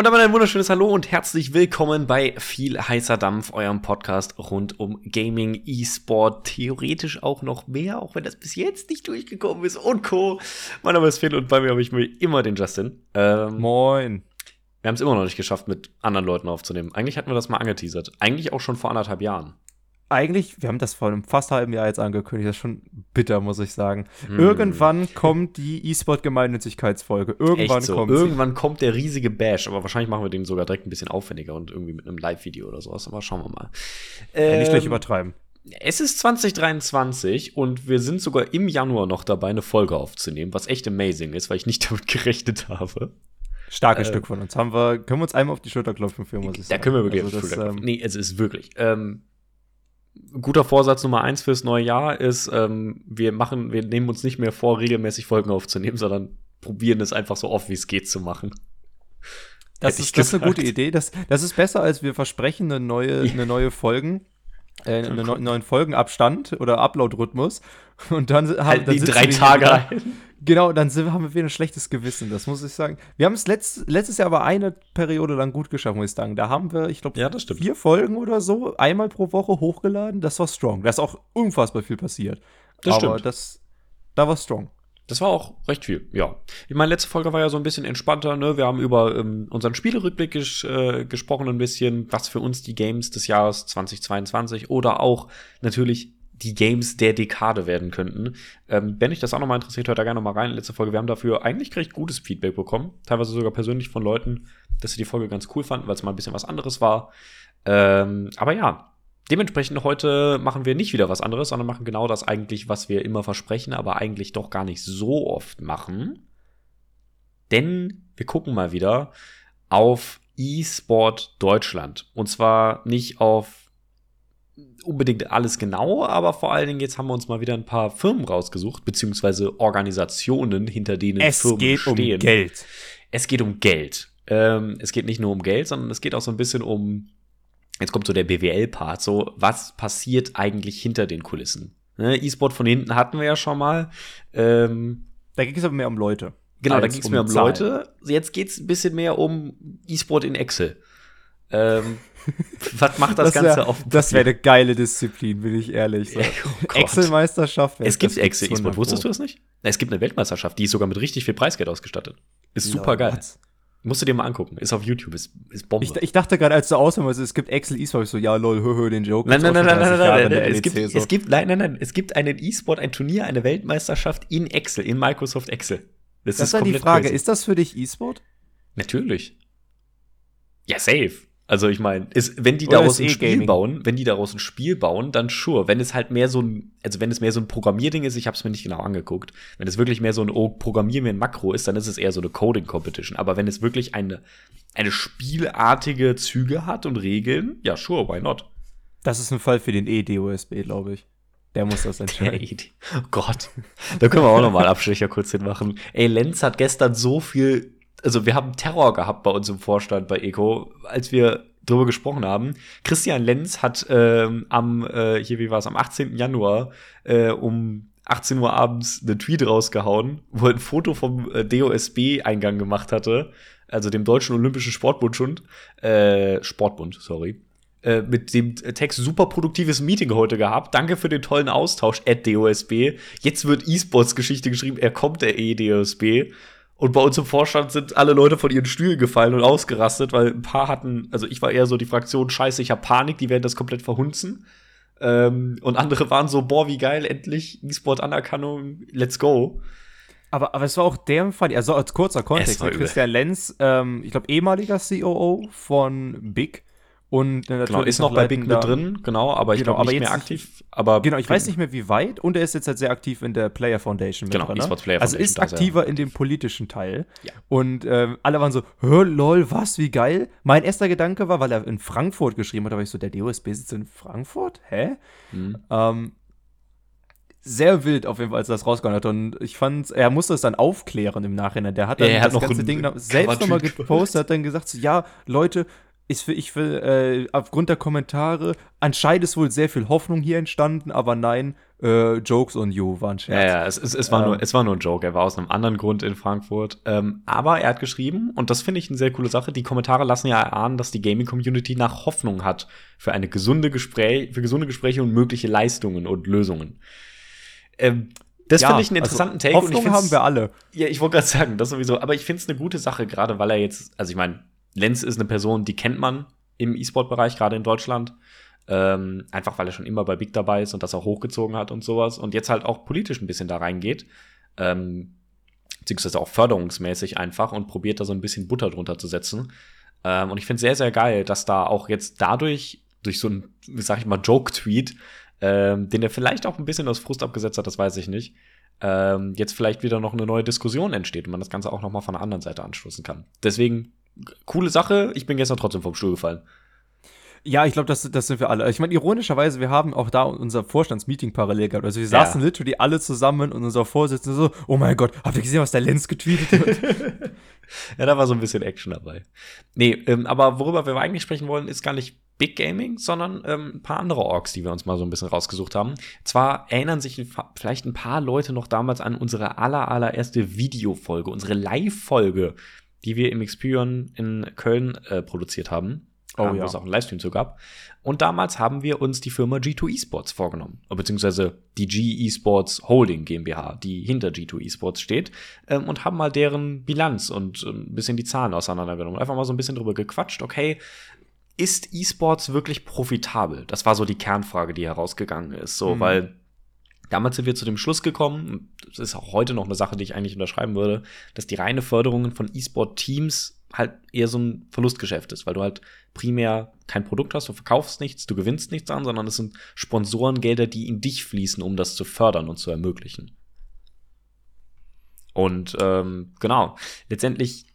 Und damit ein wunderschönes Hallo und herzlich willkommen bei viel heißer Dampf, eurem Podcast rund um Gaming, E-Sport, theoretisch auch noch mehr, auch wenn das bis jetzt nicht durchgekommen ist und Co. Mein Name ist Phil und bei mir habe ich mir immer den Justin. Ähm, Moin. Wir haben es immer noch nicht geschafft, mit anderen Leuten aufzunehmen. Eigentlich hatten wir das mal angeteasert. Eigentlich auch schon vor anderthalb Jahren eigentlich, wir haben das vor einem fast halben Jahr jetzt angekündigt, das ist schon bitter, muss ich sagen. Hm. Irgendwann kommt die E-Sport-Gemeinnützigkeitsfolge. Irgendwann so. kommt Irgendwann kommt der riesige Bash, aber wahrscheinlich machen wir den sogar direkt ein bisschen aufwendiger und irgendwie mit einem Live-Video oder sowas. Aber schauen wir mal. Ähm, nicht gleich ähm, übertreiben. Es ist 2023 und wir sind sogar im Januar noch dabei, eine Folge aufzunehmen, was echt amazing ist, weil ich nicht damit gerechnet habe. Starkes äh, Stück von uns. Haben wir, können wir uns einmal auf die Schulter klopfen für, muss ich sagen. Da können wir wirklich also auf die Schulter klopfen. Ähm, nee, es ist wirklich. Ähm, guter Vorsatz Nummer eins fürs neue Jahr ist, ähm, wir machen, wir nehmen uns nicht mehr vor, regelmäßig Folgen aufzunehmen, sondern probieren es einfach so oft wie es geht zu machen. Das ist, das ist eine gute Idee. Das, das ist besser, als wir versprechen, eine neue, eine neue Folgen, äh, einen neuen Folgenabstand oder Upload-Rhythmus. Und dann haben halt dann die drei Tage. Genau, dann sind, haben wir wieder ein schlechtes Gewissen, das muss ich sagen. Wir haben es letzt, letztes Jahr aber eine Periode lang gut geschafft, muss ich sagen. Da haben wir, ich glaube, ja, vier Folgen oder so einmal pro Woche hochgeladen. Das war strong. Da ist auch unfassbar viel passiert. Das aber stimmt. Das, da war strong. Das war auch recht viel, ja. Ich meine, letzte Folge war ja so ein bisschen entspannter, ne? Wir haben über ähm, unseren Spielerückblick ges äh, gesprochen, ein bisschen, was für uns die Games des Jahres 2022 oder auch natürlich die Games der Dekade werden könnten. Ähm, wenn euch das auch nochmal interessiert, hört da gerne nochmal rein. Letzte Folge. Wir haben dafür eigentlich recht gutes Feedback bekommen. Teilweise sogar persönlich von Leuten, dass sie die Folge ganz cool fanden, weil es mal ein bisschen was anderes war. Ähm, aber ja, dementsprechend heute machen wir nicht wieder was anderes, sondern machen genau das eigentlich, was wir immer versprechen, aber eigentlich doch gar nicht so oft machen. Denn wir gucken mal wieder auf eSport Deutschland. Und zwar nicht auf unbedingt alles genau, aber vor allen Dingen jetzt haben wir uns mal wieder ein paar Firmen rausgesucht, beziehungsweise Organisationen, hinter denen es Firmen geht stehen. Um Geld. Es geht um Geld. Ähm, es geht nicht nur um Geld, sondern es geht auch so ein bisschen um, jetzt kommt so der BWL-Part, so was passiert eigentlich hinter den Kulissen. Ne? E-Sport von hinten hatten wir ja schon mal. Ähm, da ging es aber mehr um Leute. Genau, da ging es um mehr um Zahlen. Leute. Jetzt geht es ein bisschen mehr um E-Sport in Excel. Ähm, was macht das, das wär, Ganze auf? Das wäre eine geile Disziplin, bin ich ehrlich. So. Oh Excel-Meisterschaft. Es gibt Excel E-Sport, wusstest du das nicht? Es gibt eine Weltmeisterschaft, die ist sogar mit richtig viel Preisgeld ausgestattet. Ist super geil. Musst du dir mal angucken. Ist auf YouTube, ist, ist Bombe. Ich, ich dachte gerade, als du aushörst, es gibt Excel E-Sport, ich so, ja, lol, hö, hö, den Joke. Nein, nein, nein, nein, nein, nein, nein, nein. Es gibt, so. es gibt, nein, nein, nein, es gibt einen E-Sport, ein Turnier, eine Weltmeisterschaft in Excel, in Microsoft Excel. Das, das ist dann die Frage, crazy. ist das für dich E-Sport? Natürlich. Ja, safe. Also ich meine, wenn die daraus ein Spiel bauen, wenn die daraus ein Spiel bauen, dann sure. Wenn es halt mehr so ein, also wenn es mehr so ein Programmierding ist, ich habe es mir nicht genau angeguckt. Wenn es wirklich mehr so ein oh, Programmier mir ein Makro ist, dann ist es eher so eine Coding Competition. Aber wenn es wirklich eine eine spielartige Züge hat und Regeln, ja sure, why not? Das ist ein Fall für den EDOSB, glaube ich. Der muss das entscheiden. oh Gott. Da können wir auch noch mal Abstecher kurz hinmachen. Ey, Lenz hat gestern so viel also wir haben Terror gehabt bei uns im Vorstand bei Eco, als wir drüber gesprochen haben. Christian Lenz hat ähm, am, äh, hier, wie war es, am 18. Januar äh, um 18 Uhr abends einen Tweet rausgehauen, wo er ein Foto vom äh, DOSB-Eingang gemacht hatte, also dem Deutschen Olympischen Sportbund schon, äh, Sportbund, sorry, äh, mit dem Text super produktives Meeting heute gehabt. Danke für den tollen Austausch, at DOSB. Jetzt wird E-Sports-Geschichte geschrieben, er kommt der EDOSB. Und bei uns im Vorstand sind alle Leute von ihren Stühlen gefallen und ausgerastet, weil ein paar hatten, also ich war eher so die Fraktion, scheiße, ich hab Panik, die werden das komplett verhunzen. Ähm, und andere waren so, boah, wie geil, endlich E-Sport-Anerkennung, let's go. Aber, aber es war auch der Fall, also als kurzer Kontext, Christian Lenz, ähm, ich glaube ehemaliger COO von Big, und genau, ist noch bei Big mit drin, genau, aber ich genau, glaube nicht mehr aktiv. Aber genau, ich weiß nicht mehr wie weit und er ist jetzt halt sehr aktiv in der Player Foundation mit genau, drin. Ne? Player also ist aktiver in dem politischen Teil. Ja. Und ähm, alle waren so, lol, was, wie geil. Mein erster Gedanke war, weil er in Frankfurt geschrieben hat, war ich so, der DOSB sitzt in Frankfurt? Hä? Mhm. Ähm, sehr wild auf jeden Fall, als er das rausgehauen hat. Und ich fand, er musste es dann aufklären im Nachhinein. Der hat dann ja, das hat ganze Ding selbst nochmal gepostet, hat dann gesagt, so, ja, Leute, ist für, ich will, äh, aufgrund der Kommentare, anscheinend ist wohl sehr viel Hoffnung hier entstanden, aber nein, äh, Jokes on you waren Scherz. Ja, ja, es, es, es, war ähm, nur, es war nur ein Joke. Er war aus einem anderen Grund in Frankfurt. Ähm, aber er hat geschrieben, und das finde ich eine sehr coole Sache, die Kommentare lassen ja erahnen, dass die Gaming-Community nach Hoffnung hat für eine gesunde Gespräch, für gesunde Gespräche und mögliche Leistungen und Lösungen. Ähm, das ja, finde ich einen also interessanten also, Take. Hoffnung haben wir alle. Ja, ich wollte gerade sagen, das sowieso. Aber ich finde es eine gute Sache, gerade weil er jetzt, also ich meine, Lenz ist eine Person, die kennt man im E-Sport-Bereich, gerade in Deutschland. Ähm, einfach weil er schon immer bei Big dabei ist und das auch hochgezogen hat und sowas. Und jetzt halt auch politisch ein bisschen da reingeht. Ähm, beziehungsweise auch förderungsmäßig einfach und probiert da so ein bisschen Butter drunter zu setzen. Ähm, und ich finde sehr, sehr geil, dass da auch jetzt dadurch, durch so ein, sag ich mal, Joke-Tweet, ähm, den er vielleicht auch ein bisschen aus Frust abgesetzt hat, das weiß ich nicht, ähm, jetzt vielleicht wieder noch eine neue Diskussion entsteht und man das Ganze auch noch mal von der anderen Seite anstoßen kann. Deswegen coole Sache. Ich bin gestern trotzdem vom Stuhl gefallen. Ja, ich glaube, das, das sind wir alle. Ich meine, ironischerweise, wir haben auch da unser Vorstandsmeeting parallel gehabt. Also wir ja. saßen literally alle zusammen und unser Vorsitzender so, oh mein Gott, habt ihr gesehen, was der Lenz getweetet hat? ja, da war so ein bisschen Action dabei. Nee, ähm, aber worüber wir eigentlich sprechen wollen, ist gar nicht Big Gaming, sondern ähm, ein paar andere Orks, die wir uns mal so ein bisschen rausgesucht haben. Zwar erinnern sich vielleicht ein paar Leute noch damals an unsere aller, allererste Videofolge, unsere Live-Folge, die wir im Experion in Köln äh, produziert haben. Oh, ähm, ja. Wo es auch einen Livestream zu gab. Und damals haben wir uns die Firma G2 Esports vorgenommen. Beziehungsweise die G Esports Holding GmbH, die hinter G2 Esports steht. Ähm, und haben mal deren Bilanz und äh, ein bisschen die Zahlen auseinandergenommen. Einfach mal so ein bisschen drüber gequatscht. Okay, ist Esports wirklich profitabel? Das war so die Kernfrage, die herausgegangen ist. So, mhm. weil Damals sind wir zu dem Schluss gekommen, das ist auch heute noch eine Sache, die ich eigentlich unterschreiben würde, dass die reine Förderung von E-Sport-Teams halt eher so ein Verlustgeschäft ist, weil du halt primär kein Produkt hast, du verkaufst nichts, du gewinnst nichts an, sondern es sind Sponsorengelder, die in dich fließen, um das zu fördern und zu ermöglichen. Und ähm, genau, letztendlich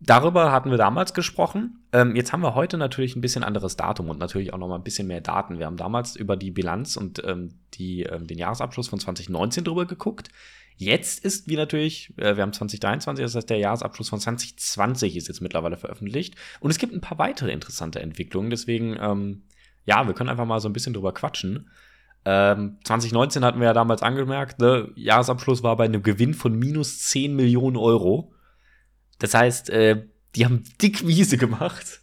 darüber hatten wir damals gesprochen. Ähm, jetzt haben wir heute natürlich ein bisschen anderes Datum und natürlich auch noch mal ein bisschen mehr Daten. Wir haben damals über die Bilanz und ähm, die, ähm, den Jahresabschluss von 2019 drüber geguckt. Jetzt ist wie natürlich, äh, wir haben 2023, das heißt der Jahresabschluss von 2020 ist jetzt mittlerweile veröffentlicht. Und es gibt ein paar weitere interessante Entwicklungen. Deswegen, ähm, ja, wir können einfach mal so ein bisschen drüber quatschen. 2019 ähm, hatten wir ja damals angemerkt, ne, Jahresabschluss war bei einem Gewinn von minus 10 Millionen Euro. Das heißt, äh, die haben dick Miese gemacht.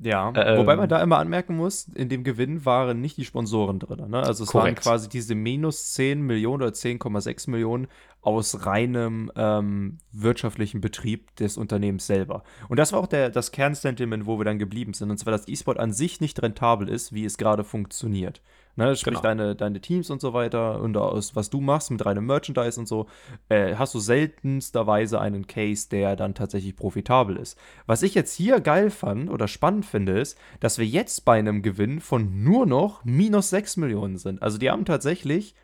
Ja, ähm, wobei man da immer anmerken muss, in dem Gewinn waren nicht die Sponsoren drin. Ne? Also es korrekt. waren quasi diese minus 10 Millionen oder 10,6 Millionen aus reinem ähm, wirtschaftlichen Betrieb des Unternehmens selber. Und das war auch der, das Kernsentiment, wo wir dann geblieben sind. Und zwar, dass E-Sport an sich nicht rentabel ist, wie es gerade funktioniert. Ne, sprich, genau. deine, deine Teams und so weiter und aus, was du machst mit reinem Merchandise und so, äh, hast du seltensterweise einen Case, der dann tatsächlich profitabel ist. Was ich jetzt hier geil fand oder spannend finde, ist, dass wir jetzt bei einem Gewinn von nur noch minus 6 Millionen sind. Also die haben tatsächlich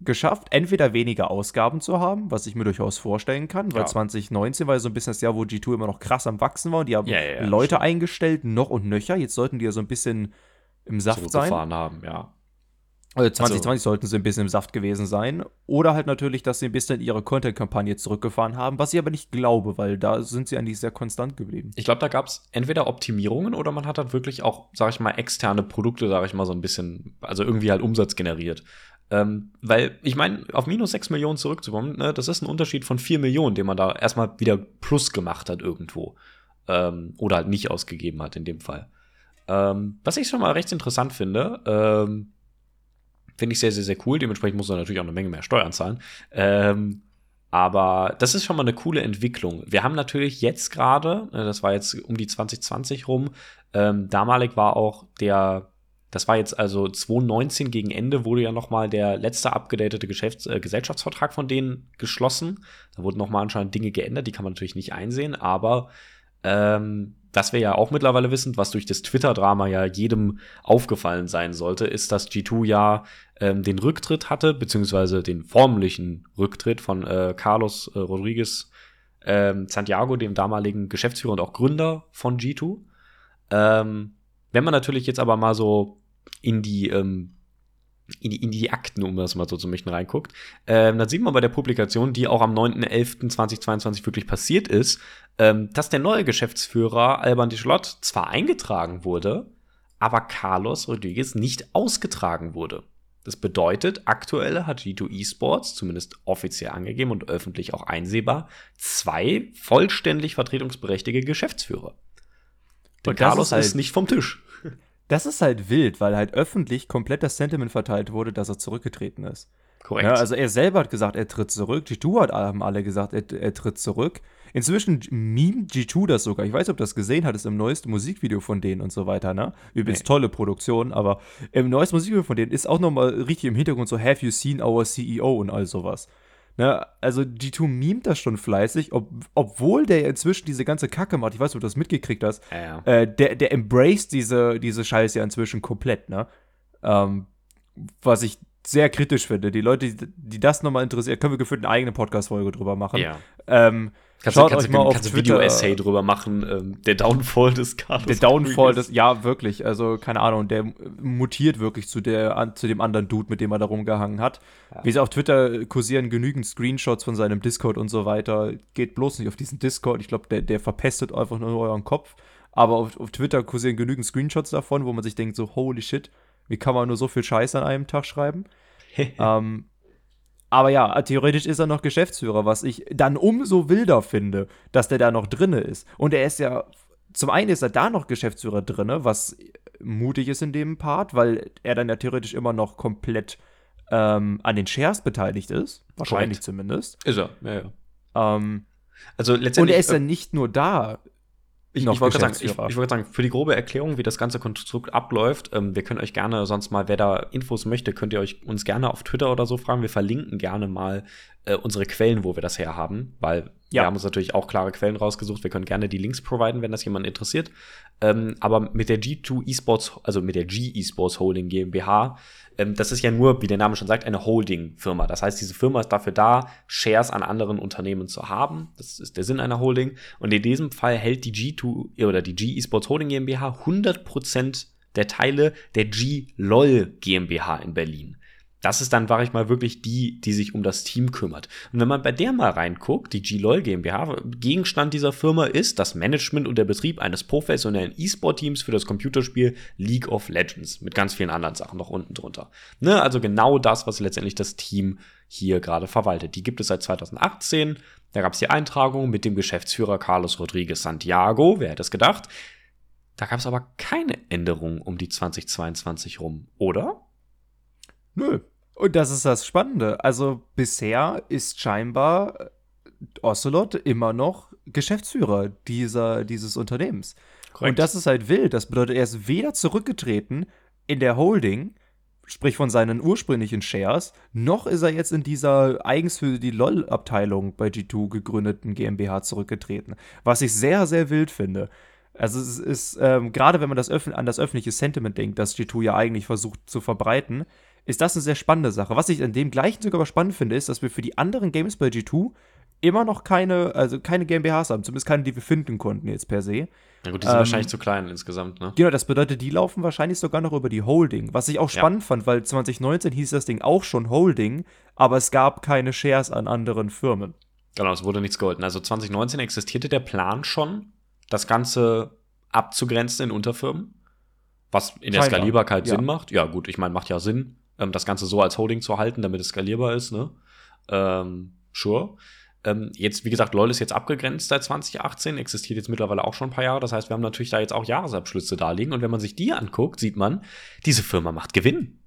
geschafft, entweder weniger Ausgaben zu haben, was ich mir durchaus vorstellen kann, weil ja. 2019 war ja so ein bisschen das Jahr, wo G2 immer noch krass am Wachsen war und die haben ja, ja, Leute schon. eingestellt, noch und nöcher. Jetzt sollten die ja so ein bisschen im Saft sein. haben, ja. Also 2020 also, sollten sie ein bisschen im Saft gewesen sein. Oder halt natürlich, dass sie ein bisschen ihre Content-Kampagne zurückgefahren haben, was ich aber nicht glaube, weil da sind sie eigentlich sehr konstant geblieben. Ich glaube, da gab es entweder Optimierungen oder man hat halt wirklich auch, sag ich mal, externe Produkte, sag ich mal, so ein bisschen, also irgendwie halt Umsatz generiert. Ähm, weil, ich meine, auf minus 6 Millionen zurückzukommen, ne, das ist ein Unterschied von 4 Millionen, den man da erstmal wieder plus gemacht hat irgendwo. Ähm, oder halt nicht ausgegeben hat in dem Fall. Ähm, was ich schon mal recht interessant finde, ähm, Finde ich sehr, sehr, sehr cool. Dementsprechend muss man natürlich auch eine Menge mehr Steuern zahlen. Ähm, aber das ist schon mal eine coole Entwicklung. Wir haben natürlich jetzt gerade, äh, das war jetzt um die 2020 rum, ähm, damalig war auch der, das war jetzt also 2019 gegen Ende, wurde ja noch mal der letzte abgedatete Geschäfts-, äh, Gesellschaftsvertrag von denen geschlossen. Da wurden noch mal anscheinend Dinge geändert, die kann man natürlich nicht einsehen, aber ähm, was wir ja auch mittlerweile wissen, was durch das Twitter-Drama ja jedem aufgefallen sein sollte, ist, dass G2 ja ähm, den Rücktritt hatte, beziehungsweise den formlichen Rücktritt von äh, Carlos äh, Rodriguez ähm, Santiago, dem damaligen Geschäftsführer und auch Gründer von G2. Ähm, wenn man natürlich jetzt aber mal so in die, ähm, in die, in die Akten, um das mal so zu möchten, reinguckt, ähm, dann sieht man bei der Publikation, die auch am 9.11.2022 wirklich passiert ist, ähm, dass der neue Geschäftsführer Alban Dischlott zwar eingetragen wurde, aber Carlos Rodriguez nicht ausgetragen wurde. Das bedeutet, aktuell hat G2 Esports, zumindest offiziell angegeben und öffentlich auch einsehbar, zwei vollständig vertretungsberechtigte Geschäftsführer. Der Carlos ist, halt, ist nicht vom Tisch. Das ist halt wild, weil halt öffentlich komplett das Sentiment verteilt wurde, dass er zurückgetreten ist. Korrekt. Ja, also er selber hat gesagt, er tritt zurück. G2 hat, haben alle gesagt, er, er tritt zurück. Inzwischen meme G2 das sogar. Ich weiß nicht, ob du das gesehen hattest im neuesten Musikvideo von denen und so weiter, ne? Übrigens nee. tolle Produktion, aber im neuesten Musikvideo von denen ist auch nochmal richtig im Hintergrund so, have you seen our CEO und all sowas. Ne, also G2 memt das schon fleißig, ob, obwohl der inzwischen diese ganze Kacke macht. Ich weiß nicht, ob du das mitgekriegt hast. Ja. Äh, der, der embraced diese, diese Scheiße ja inzwischen komplett, ne? Ähm, was ich sehr kritisch finde. Die Leute, die, die das nochmal interessieren, können wir gefühlt eine eigene Podcast-Folge drüber machen. Ja. Ähm, Kannst Schaut du, kannst euch mal kannst auf Video-Essay drüber machen, ähm, der Downfall des Carlos. Der Downfall des, ja, wirklich. Also, keine Ahnung, der mutiert wirklich zu, der, an, zu dem anderen Dude, mit dem er da rumgehangen hat. Ja. Wie sie auf Twitter kursieren genügend Screenshots von seinem Discord und so weiter. Geht bloß nicht auf diesen Discord. Ich glaube, der, der verpestet einfach nur euren Kopf. Aber auf, auf Twitter kursieren genügend Screenshots davon, wo man sich denkt, so, holy shit, wie kann man nur so viel Scheiß an einem Tag schreiben? ähm, aber ja, theoretisch ist er noch Geschäftsführer, was ich dann umso wilder finde, dass der da noch drinne ist. Und er ist ja, zum einen ist er da noch Geschäftsführer drinne, was mutig ist in dem Part, weil er dann ja theoretisch immer noch komplett ähm, an den Shares beteiligt ist. Wahrscheinlich Correct. zumindest. Ist er, ja, ja. Ähm, also letztendlich. Und er ist ja nicht nur da ich, ich wollte sagen, ich, ich wollt sagen, für die grobe Erklärung, wie das ganze Konstrukt abläuft, ähm, wir können euch gerne sonst mal, wer da Infos möchte, könnt ihr euch uns gerne auf Twitter oder so fragen. Wir verlinken gerne mal äh, unsere Quellen, wo wir das herhaben, weil ja. wir haben uns natürlich auch klare Quellen rausgesucht. Wir können gerne die Links providen, wenn das jemand interessiert. Ähm, aber mit der G2 Esports, also mit der G Esports Holding GmbH, ähm, das ist ja nur, wie der Name schon sagt, eine Holding-Firma. Das heißt, diese Firma ist dafür da, Shares an anderen Unternehmen zu haben. Das ist der Sinn einer Holding. Und in diesem Fall hält die G2 oder die G Esports Holding GmbH 100% der Teile der G-LOL GmbH in Berlin das ist dann, sag ich mal, wirklich die, die sich um das Team kümmert. Und wenn man bei der mal reinguckt, die G-LOL GmbH, Gegenstand dieser Firma ist das Management und der Betrieb eines professionellen E-Sport-Teams für das Computerspiel League of Legends mit ganz vielen anderen Sachen noch unten drunter. Ne, also genau das, was letztendlich das Team hier gerade verwaltet. Die gibt es seit 2018. Da gab es die Eintragung mit dem Geschäftsführer Carlos Rodriguez Santiago. Wer hätte es gedacht? Da gab es aber keine Änderung um die 2022 rum, oder? Nö. Und das ist das Spannende. Also bisher ist scheinbar äh, Ocelot immer noch Geschäftsführer dieser, dieses Unternehmens. Korrekt. Und das ist halt wild. Das bedeutet, er ist weder zurückgetreten in der Holding, sprich von seinen ursprünglichen Shares, noch ist er jetzt in dieser eigens für die LOL-Abteilung bei G2 gegründeten GmbH zurückgetreten. Was ich sehr, sehr wild finde. Also es ist, ähm, gerade wenn man das an das öffentliche Sentiment denkt, das G2 ja eigentlich versucht zu verbreiten, ist das eine sehr spannende Sache. Was ich in dem gleichen sogar aber spannend finde, ist, dass wir für die anderen Games bei G2 immer noch keine, also keine GmbHs haben, zumindest keine, die wir finden konnten jetzt per se. Na gut, die sind ähm, wahrscheinlich zu klein insgesamt, ne? Genau, das bedeutet, die laufen wahrscheinlich sogar noch über die Holding. Was ich auch spannend ja. fand, weil 2019 hieß das Ding auch schon Holding, aber es gab keine Shares an anderen Firmen. Genau, es wurde nichts geholfen. Also 2019 existierte der Plan schon, das Ganze abzugrenzen in Unterfirmen, was in der Scheinbar. Skalierbarkeit ja. Sinn macht. Ja, gut, ich meine, macht ja Sinn ähm, das Ganze so als Holding zu halten, damit es skalierbar ist, ne? Ähm, sure. Ähm, jetzt, wie gesagt, LOL ist jetzt abgegrenzt seit 2018, existiert jetzt mittlerweile auch schon ein paar Jahre. Das heißt, wir haben natürlich da jetzt auch Jahresabschlüsse da liegen. Und wenn man sich die anguckt, sieht man, diese Firma macht Gewinn.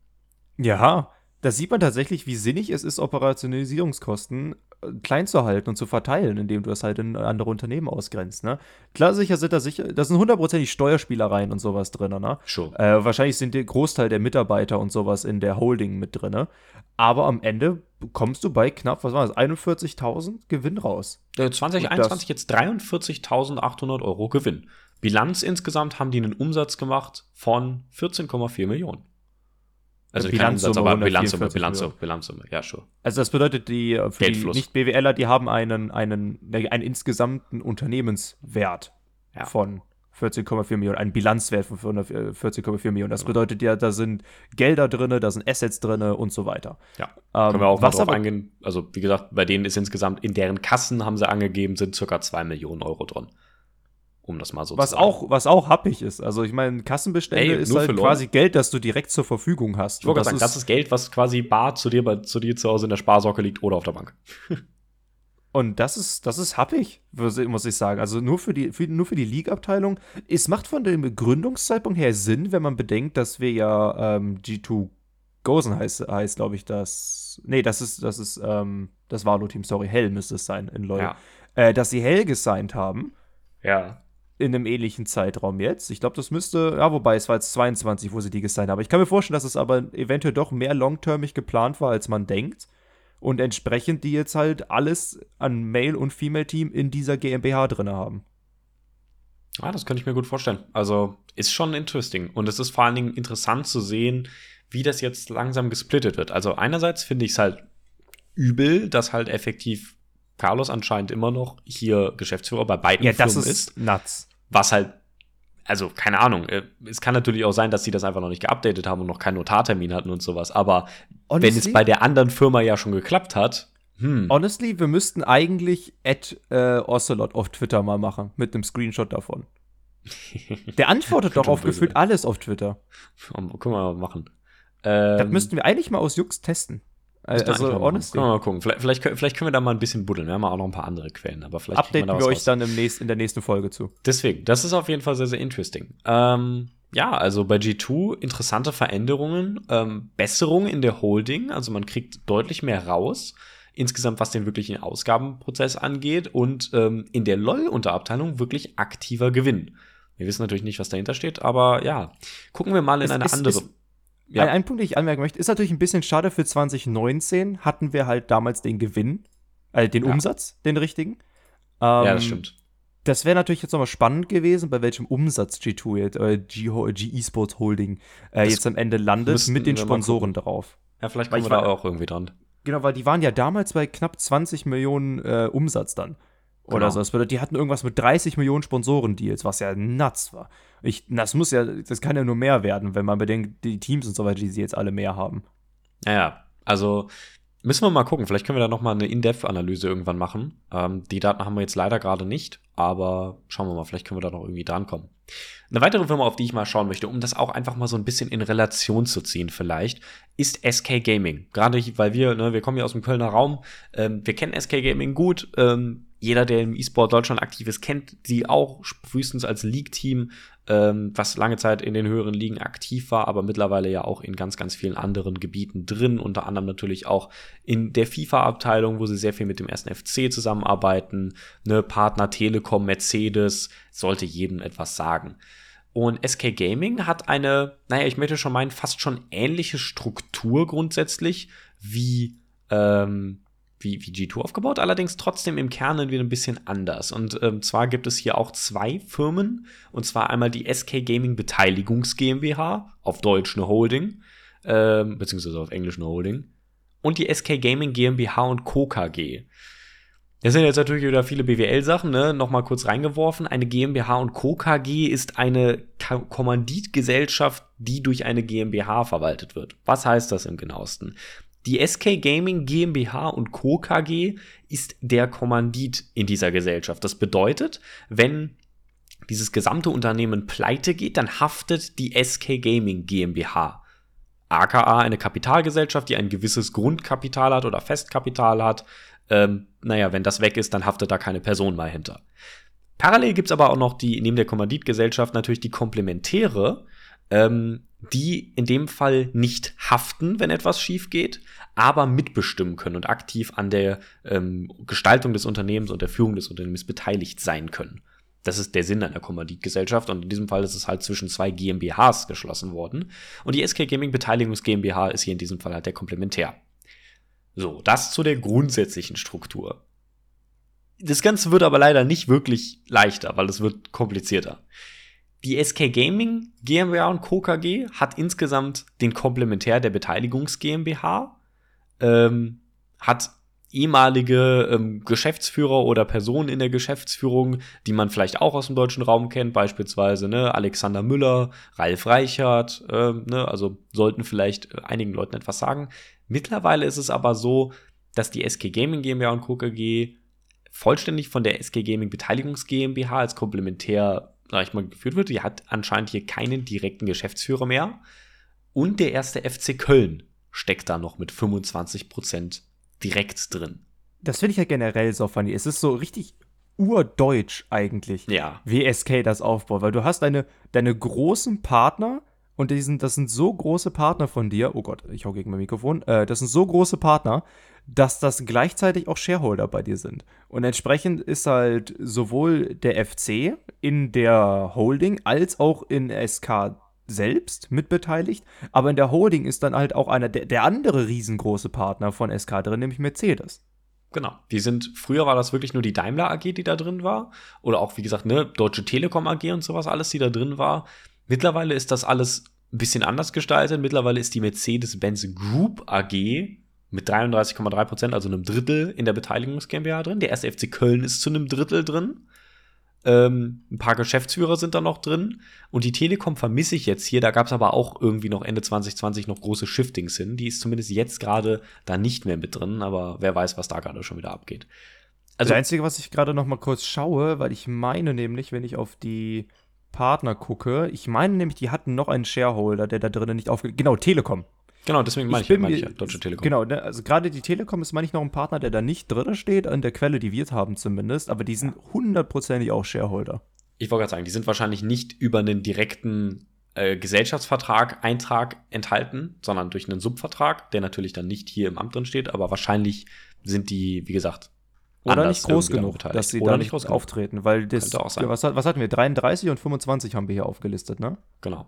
Ja, da sieht man tatsächlich, wie sinnig es ist, Operationalisierungskosten äh, klein zu halten und zu verteilen, indem du das halt in andere Unternehmen ausgrenzt. Ne? Klar, sicher sind da sicher, das sind hundertprozentig Steuerspielereien und sowas drin. Ne? Sure. Äh, wahrscheinlich sind der Großteil der Mitarbeiter und sowas in der Holding mit drin. Aber am Ende kommst du bei knapp, was war das, 41.000 Gewinn raus. 2021 jetzt 43.800 Euro Gewinn. Bilanz insgesamt haben die einen Umsatz gemacht von 14,4 Millionen. Also Bilanzsumme, aber Bilanzsumme, Bilanzsumme, Bilanzsumme, ja, sure. Also das bedeutet, die äh, für die Nicht-BWLer, die haben einen, einen, einen insgesamten Unternehmenswert ja. von 14,4 Millionen, ein Bilanzwert von 14,4 Millionen. Das bedeutet ja, da sind Gelder drin, da sind Assets drin und so weiter. Ja, ähm, können wir auch was drauf eingehen. Also, wie gesagt, bei denen ist insgesamt, in deren Kassen haben sie angegeben, sind circa 2 Millionen Euro drin. Um das mal so was zu sagen. Auch, was auch happig ist. Also, ich meine, Kassenbestände Ey, ist halt quasi Geld, das du direkt zur Verfügung hast. Ich wollte sagen, das ist Geld, was quasi bar zu dir, bei, zu dir zu Hause in der Sparsocke liegt oder auf der Bank. Und das ist, das ist happig, muss ich sagen. Also nur für die, für, nur für die League-Abteilung. Es macht von dem Gründungszeitpunkt her Sinn, wenn man bedenkt, dass wir ja ähm, G2 Gozen heißt, heißt glaube ich, das. Nee, das ist, das ist, ähm, das Valo-Team, sorry, Hell müsste es sein in LoL. Ja. Äh, dass sie Hell gesigned haben. Ja. In einem ähnlichen Zeitraum jetzt. Ich glaube, das müsste, ja, wobei es war jetzt 22, wo sie die gesigned haben. Ich kann mir vorstellen, dass es aber eventuell doch mehr longtermig geplant war, als man denkt und entsprechend die jetzt halt alles an Male- und Female-Team in dieser GmbH drin haben. Ah, das könnte ich mir gut vorstellen. Also ist schon interesting. Und es ist vor allen Dingen interessant zu sehen, wie das jetzt langsam gesplittet wird. Also einerseits finde ich es halt übel, dass halt effektiv Carlos anscheinend immer noch hier Geschäftsführer bei beiden ja, Firmen ist. Ja, das ist nuts. Was halt also keine Ahnung, äh, es kann natürlich auch sein, dass sie das einfach noch nicht geupdatet haben und noch keinen Notartermin hatten und sowas, aber Honestly? wenn es bei der anderen Firma ja schon geklappt hat, hm. Honestly, wir müssten eigentlich at äh, Ocelot auf Twitter mal machen, mit einem Screenshot davon. Der antwortet doch auf gefühlt alles auf Twitter. Können wir mal machen. Ähm, das müssten wir eigentlich mal aus Jux testen. Also, honestly. Können wir mal gucken. Vielleicht, vielleicht, vielleicht, können wir da mal ein bisschen buddeln. Wir haben auch noch ein paar andere Quellen, aber vielleicht updaten wir, wir euch dann im nächsten, in der nächsten Folge zu. Deswegen, das ist auf jeden Fall sehr, sehr interesting. Ähm, ja, also bei G2 interessante Veränderungen, ähm, Besserung in der Holding, also man kriegt deutlich mehr raus. Insgesamt, was den wirklichen Ausgabenprozess angeht und ähm, in der LOL-Unterabteilung wirklich aktiver Gewinn. Wir wissen natürlich nicht, was dahinter steht, aber ja, gucken wir mal in es, eine es, andere. Es, ja. Ein, ein, Punkt, den ich anmerken möchte, ist natürlich ein bisschen schade für 2019 hatten wir halt damals den Gewinn, äh, den ja. Umsatz, den richtigen. Ähm, ja, das stimmt. Das wäre natürlich jetzt nochmal spannend gewesen, bei welchem Umsatz G2 jetzt, äh, G, eSports Holding äh, jetzt am Ende landet mit den Sponsoren drauf. Ja, vielleicht kommen wir da auch irgendwie dran. Genau, weil die waren ja damals bei knapp 20 Millionen äh, Umsatz dann. Oder genau. so. Das bedeutet, die hatten irgendwas mit 30 Millionen Sponsoren-Deals, was ja nuts war. Ich, das muss ja, das kann ja nur mehr werden, wenn man bedenkt, die Teams und so weiter, die sie jetzt alle mehr haben. Naja, also müssen wir mal gucken. Vielleicht können wir da noch mal eine In-Depth-Analyse irgendwann machen. Ähm, die Daten haben wir jetzt leider gerade nicht, aber schauen wir mal, vielleicht können wir da noch irgendwie drankommen. Eine weitere Firma, auf die ich mal schauen möchte, um das auch einfach mal so ein bisschen in Relation zu ziehen, vielleicht, ist SK Gaming. Gerade weil wir, ne, wir kommen ja aus dem Kölner Raum, ähm, wir kennen SK Gaming gut. Ähm, jeder, der im E-Sport Deutschland aktiv ist, kennt sie auch frühestens als League-Team, ähm, was lange Zeit in den höheren Ligen aktiv war, aber mittlerweile ja auch in ganz, ganz vielen anderen Gebieten drin, unter anderem natürlich auch in der FIFA-Abteilung, wo sie sehr viel mit dem ersten FC zusammenarbeiten, ne, Partner Telekom, Mercedes, sollte jedem etwas sagen. Und SK Gaming hat eine, naja, ich möchte schon meinen, fast schon ähnliche Struktur grundsätzlich wie ähm, wie, wie G2 aufgebaut, allerdings trotzdem im Kern wieder ein bisschen anders. Und ähm, zwar gibt es hier auch zwei Firmen, und zwar einmal die SK Gaming Beteiligungs GmbH, auf Deutsch eine Holding, ähm, beziehungsweise auf Englisch eine Holding, und die SK Gaming GmbH und Co. KG. Das sind jetzt natürlich wieder viele BWL-Sachen, ne? Nochmal kurz reingeworfen. Eine GmbH und Co. KG ist eine Kommanditgesellschaft, die durch eine GmbH verwaltet wird. Was heißt das im genauesten? Die SK Gaming GmbH und Co. KG ist der Kommandit in dieser Gesellschaft. Das bedeutet, wenn dieses gesamte Unternehmen pleite geht, dann haftet die SK Gaming GmbH. AKA eine Kapitalgesellschaft, die ein gewisses Grundkapital hat oder Festkapital hat. Ähm, naja, wenn das weg ist, dann haftet da keine Person mehr hinter. Parallel gibt's aber auch noch die, neben der Kommanditgesellschaft natürlich die Komplementäre, ähm, die in dem Fall nicht haften, wenn etwas schief geht, aber mitbestimmen können und aktiv an der ähm, Gestaltung des Unternehmens und der Führung des Unternehmens beteiligt sein können. Das ist der Sinn einer Kommanditgesellschaft und in diesem Fall ist es halt zwischen zwei GmbHs geschlossen worden. Und die SK Gaming Beteiligungs GmbH ist hier in diesem Fall halt der Komplementär. So, das zu der grundsätzlichen Struktur. Das Ganze wird aber leider nicht wirklich leichter, weil es wird komplizierter. Die SK Gaming GmbH und Co. KG hat insgesamt den Komplementär der Beteiligungs GmbH, ähm, hat ehemalige ähm, Geschäftsführer oder Personen in der Geschäftsführung, die man vielleicht auch aus dem deutschen Raum kennt, beispielsweise ne, Alexander Müller, Ralf Reichert, äh, ne, also sollten vielleicht äh, einigen Leuten etwas sagen. Mittlerweile ist es aber so, dass die SK Gaming GmbH und Co. KG vollständig von der SK Gaming Beteiligungs GmbH als komplementär, sag ich mal, geführt wird. Die hat anscheinend hier keinen direkten Geschäftsführer mehr. Und der erste FC Köln steckt da noch mit 25 Prozent direkt drin. Das finde ich ja generell so funny. Es ist so richtig urdeutsch eigentlich, ja. wie SK das aufbaut, weil du hast deine, deine großen Partner und die sind, das sind so große Partner von dir, oh Gott, ich hau gegen mein Mikrofon, äh, das sind so große Partner, dass das gleichzeitig auch Shareholder bei dir sind. Und entsprechend ist halt sowohl der FC in der Holding als auch in SK selbst mitbeteiligt, aber in der Holding ist dann halt auch einer der, der andere riesengroße Partner von SK drin, nämlich Mercedes. Genau. Die sind, früher war das wirklich nur die Daimler AG, die da drin war. Oder auch, wie gesagt, ne, Deutsche Telekom AG und sowas, alles, die da drin war. Mittlerweile ist das alles ein bisschen anders gestaltet. Mittlerweile ist die Mercedes-Benz Group AG mit 33,3 Prozent, also einem Drittel in der Beteiligungs GmbH drin. Der erste FC Köln ist zu einem Drittel drin. Ähm, ein paar Geschäftsführer sind da noch drin. Und die Telekom vermisse ich jetzt hier. Da gab es aber auch irgendwie noch Ende 2020 noch große Shiftings hin. Die ist zumindest jetzt gerade da nicht mehr mit drin. Aber wer weiß, was da gerade schon wieder abgeht. Also, das Einzige, was ich gerade noch mal kurz schaue, weil ich meine nämlich, wenn ich auf die Partner gucke, ich meine nämlich, die hatten noch einen Shareholder, der da drinnen nicht aufge... Genau, Telekom. Genau, deswegen meine ich, ich, mein ich ja, Deutsche Telekom. Genau, ne, also gerade die Telekom ist, meine ich, noch ein Partner, der da nicht drin steht, an der Quelle, die wir haben zumindest, aber die sind hundertprozentig auch Shareholder. Ich wollte gerade sagen, die sind wahrscheinlich nicht über einen direkten äh, Gesellschaftsvertrag, Eintrag enthalten, sondern durch einen Subvertrag, der natürlich dann nicht hier im Amt drin steht, aber wahrscheinlich sind die, wie gesagt, oder nicht groß genug, dass sie Oder da nicht groß auftreten, weil das, was, was hatten wir, 33 und 25 haben wir hier aufgelistet, ne? Genau.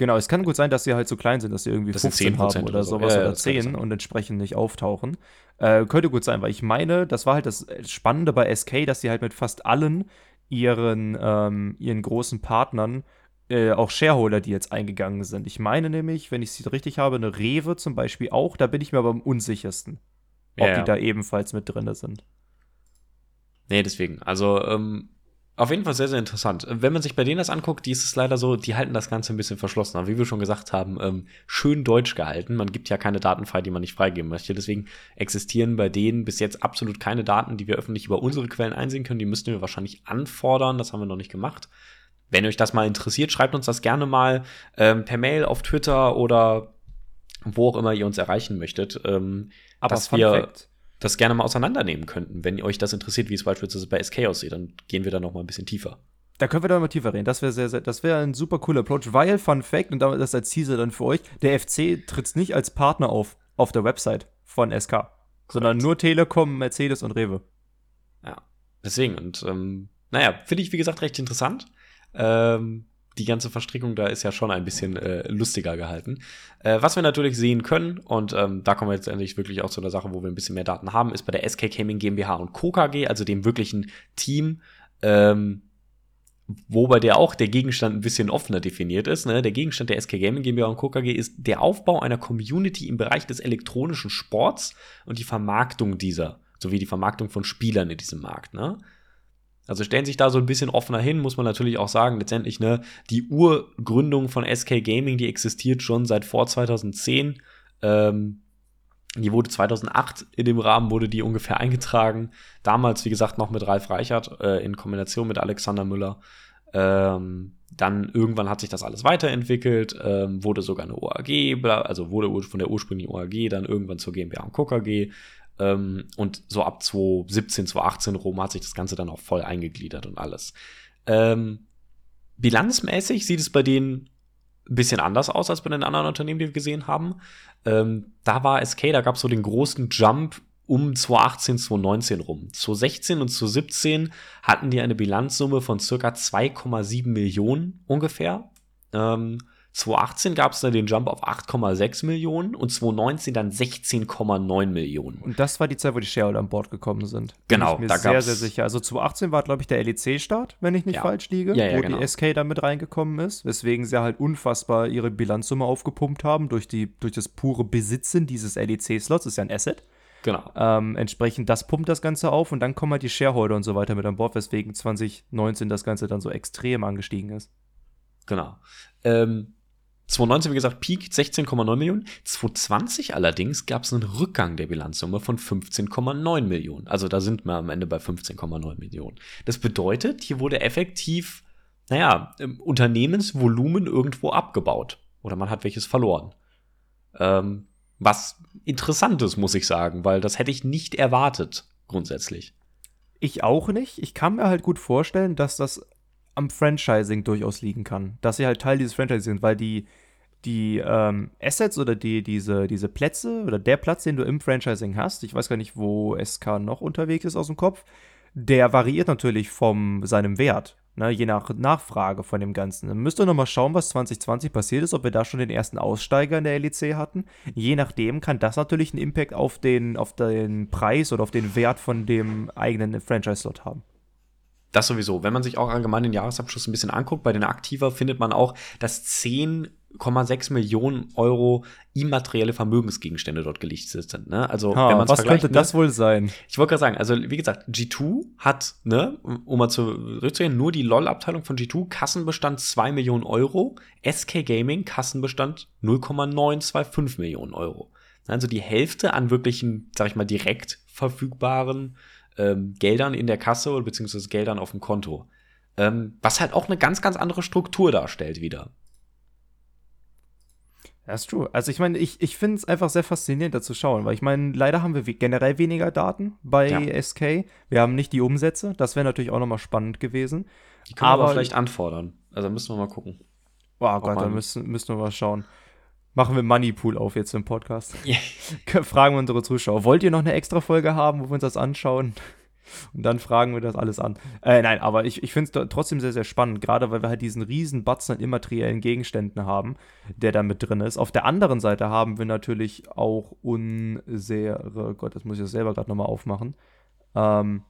Genau, es kann gut sein, dass sie halt so klein sind, dass sie irgendwie das 15 haben oder, so. sowas ja, oder 10 und entsprechend nicht auftauchen. Äh, könnte gut sein, weil ich meine, das war halt das Spannende bei SK, dass sie halt mit fast allen ihren, ähm, ihren großen Partnern äh, auch Shareholder, die jetzt eingegangen sind. Ich meine nämlich, wenn ich es richtig habe, eine Rewe zum Beispiel auch, da bin ich mir aber am unsichersten, ob ja, die da ebenfalls mit drin sind. Nee, deswegen. Also, ähm, auf jeden Fall sehr, sehr interessant. Wenn man sich bei denen das anguckt, die ist es leider so, die halten das Ganze ein bisschen verschlossen. Aber wie wir schon gesagt haben, ähm, schön deutsch gehalten. Man gibt ja keine Daten frei, die man nicht freigeben möchte. Deswegen existieren bei denen bis jetzt absolut keine Daten, die wir öffentlich über unsere Quellen einsehen können. Die müssten wir wahrscheinlich anfordern. Das haben wir noch nicht gemacht. Wenn euch das mal interessiert, schreibt uns das gerne mal ähm, per Mail auf Twitter oder wo auch immer ihr uns erreichen möchtet. Ähm, Aber dass wir Fact das gerne mal auseinandernehmen könnten. Wenn euch das interessiert, wie es beispielsweise bei SK aussieht, dann gehen wir da noch mal ein bisschen tiefer. Da können wir da mal tiefer reden. Das wäre sehr, sehr, das wäre ein super cooler Approach, weil, Fun Fact, und das als Teaser dann für euch, der FC tritt nicht als Partner auf, auf der Website von SK, Correct. sondern nur Telekom, Mercedes und Rewe. Ja, deswegen, und ähm, naja, finde ich, wie gesagt, recht interessant. Ähm, die ganze Verstrickung da ist ja schon ein bisschen äh, lustiger gehalten. Äh, was wir natürlich sehen können, und ähm, da kommen wir jetzt endlich wirklich auch zu einer Sache, wo wir ein bisschen mehr Daten haben, ist bei der SK Gaming GmbH und Co. KG, also dem wirklichen Team, ähm, wo der auch der Gegenstand ein bisschen offener definiert ist. Ne? Der Gegenstand der SK Gaming GmbH und Co. KG ist der Aufbau einer Community im Bereich des elektronischen Sports und die Vermarktung dieser, sowie die Vermarktung von Spielern in diesem Markt. Ne? Also stellen sich da so ein bisschen offener hin, muss man natürlich auch sagen, letztendlich, ne, die Urgründung von SK Gaming, die existiert schon seit vor 2010. Ähm, die wurde 2008 in dem Rahmen, wurde die ungefähr eingetragen. Damals, wie gesagt, noch mit Ralf Reichert äh, in Kombination mit Alexander Müller. Ähm, dann irgendwann hat sich das alles weiterentwickelt, ähm, wurde sogar eine OAG, also wurde von der ursprünglichen OAG dann irgendwann zur GmbH und Co. AG. Ähm, und so ab 2017, 2018 rum hat sich das Ganze dann auch voll eingegliedert und alles. Ähm, bilanzmäßig sieht es bei denen ein bisschen anders aus als bei den anderen Unternehmen, die wir gesehen haben. Ähm, da war SK, da gab es so den großen Jump um 2018, 2019 rum. 2016 und 2017 hatten die eine Bilanzsumme von circa 2,7 Millionen ungefähr. Ähm, 2018 gab es dann den Jump auf 8,6 Millionen und 2019 dann 16,9 Millionen. Und das war die Zeit, wo die Shareholder an Bord gekommen sind. Genau, Bin ich mir da sehr, sehr sicher. Also 2018 war, glaube ich, der LEC-Start, wenn ich nicht ja. falsch liege, ja, ja, wo genau. die SK da mit reingekommen ist, weswegen sie halt unfassbar ihre Bilanzsumme aufgepumpt haben durch, die, durch das pure Besitzen dieses LEC-Slots, ist ja ein Asset. Genau. Ähm, entsprechend, das pumpt das Ganze auf und dann kommen halt die Shareholder und so weiter mit an Bord, weswegen 2019 das Ganze dann so extrem angestiegen ist. Genau. Ähm, 2019, wie gesagt, Peak 16,9 Millionen. 2020 allerdings gab es einen Rückgang der Bilanzsumme von 15,9 Millionen. Also da sind wir am Ende bei 15,9 Millionen. Das bedeutet, hier wurde effektiv, naja, Unternehmensvolumen irgendwo abgebaut. Oder man hat welches verloren. Ähm, was interessant ist, muss ich sagen, weil das hätte ich nicht erwartet, grundsätzlich. Ich auch nicht. Ich kann mir halt gut vorstellen, dass das am Franchising durchaus liegen kann. Dass sie halt Teil dieses Franchising sind, weil die, die ähm, Assets oder die, diese, diese Plätze oder der Platz, den du im Franchising hast, ich weiß gar nicht, wo SK noch unterwegs ist aus dem Kopf, der variiert natürlich von seinem Wert, ne, je nach Nachfrage von dem Ganzen. Dann müsst ihr nochmal schauen, was 2020 passiert ist, ob wir da schon den ersten Aussteiger in der LEC hatten. Je nachdem kann das natürlich einen Impact auf den, auf den Preis oder auf den Wert von dem eigenen Franchise-Slot haben. Das sowieso. Wenn man sich auch allgemein den Jahresabschluss ein bisschen anguckt, bei den Aktiva findet man auch, dass 10,6 Millionen Euro immaterielle Vermögensgegenstände dort gelistet sind. Ne? Also, ha, wenn man Was könnte ne? das wohl sein? Ich wollte gerade sagen, also wie gesagt, G2 hat, ne, um mal zurückzugehen, nur die LOL-Abteilung von G2, Kassenbestand 2 Millionen Euro, SK Gaming, Kassenbestand 0,925 Millionen Euro. Also die Hälfte an wirklichen, sag ich mal, direkt verfügbaren ähm, Geldern in der Kasse oder beziehungsweise Geldern auf dem Konto. Ähm, was halt auch eine ganz, ganz andere Struktur darstellt wieder. Das ist true. Also ich meine, ich, ich finde es einfach sehr faszinierend, da zu schauen, weil ich meine, leider haben wir generell weniger Daten bei ja. SK. Wir haben nicht die Umsätze. Das wäre natürlich auch nochmal spannend gewesen. Die können aber, wir aber vielleicht anfordern. Also müssen wir mal gucken. Oh Gott, da müssen, müssen wir mal schauen. Machen wir Moneypool auf jetzt im Podcast. Yeah. fragen wir unsere Zuschauer. Wollt ihr noch eine extra Folge haben, wo wir uns das anschauen? Und dann fragen wir das alles an. Äh, nein, aber ich, ich finde es trotzdem sehr, sehr spannend, gerade weil wir halt diesen riesen Batzen an immateriellen Gegenständen haben, der da mit drin ist. Auf der anderen Seite haben wir natürlich auch unsere, Gott, das muss ich jetzt selber gerade nochmal aufmachen, ähm,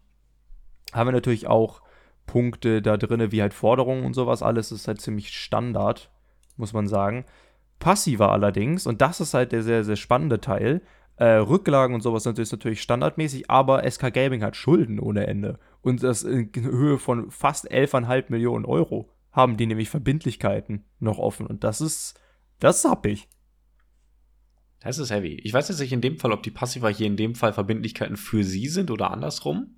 haben wir natürlich auch Punkte da drin, wie halt Forderungen und sowas. Alles ist halt ziemlich Standard, muss man sagen passiver allerdings, und das ist halt der sehr, sehr spannende Teil, äh, Rücklagen und sowas ist natürlich standardmäßig, aber SK Gaming hat Schulden ohne Ende. Und das in Höhe von fast 11,5 Millionen Euro haben die nämlich Verbindlichkeiten noch offen. Und das ist, das hab ich. Das ist heavy. Ich weiß jetzt nicht in dem Fall, ob die Passiva hier in dem Fall Verbindlichkeiten für sie sind oder andersrum.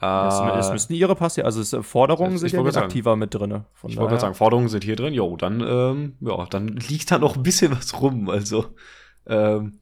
Äh, müssen ihre passieren. Also es, Forderungen ich, sind ja mit aktiver mit drin. ich wollte gerade sagen, Forderungen sind hier drin. Jo, dann, ähm, ja, dann liegt da noch ein bisschen was rum. Also ähm,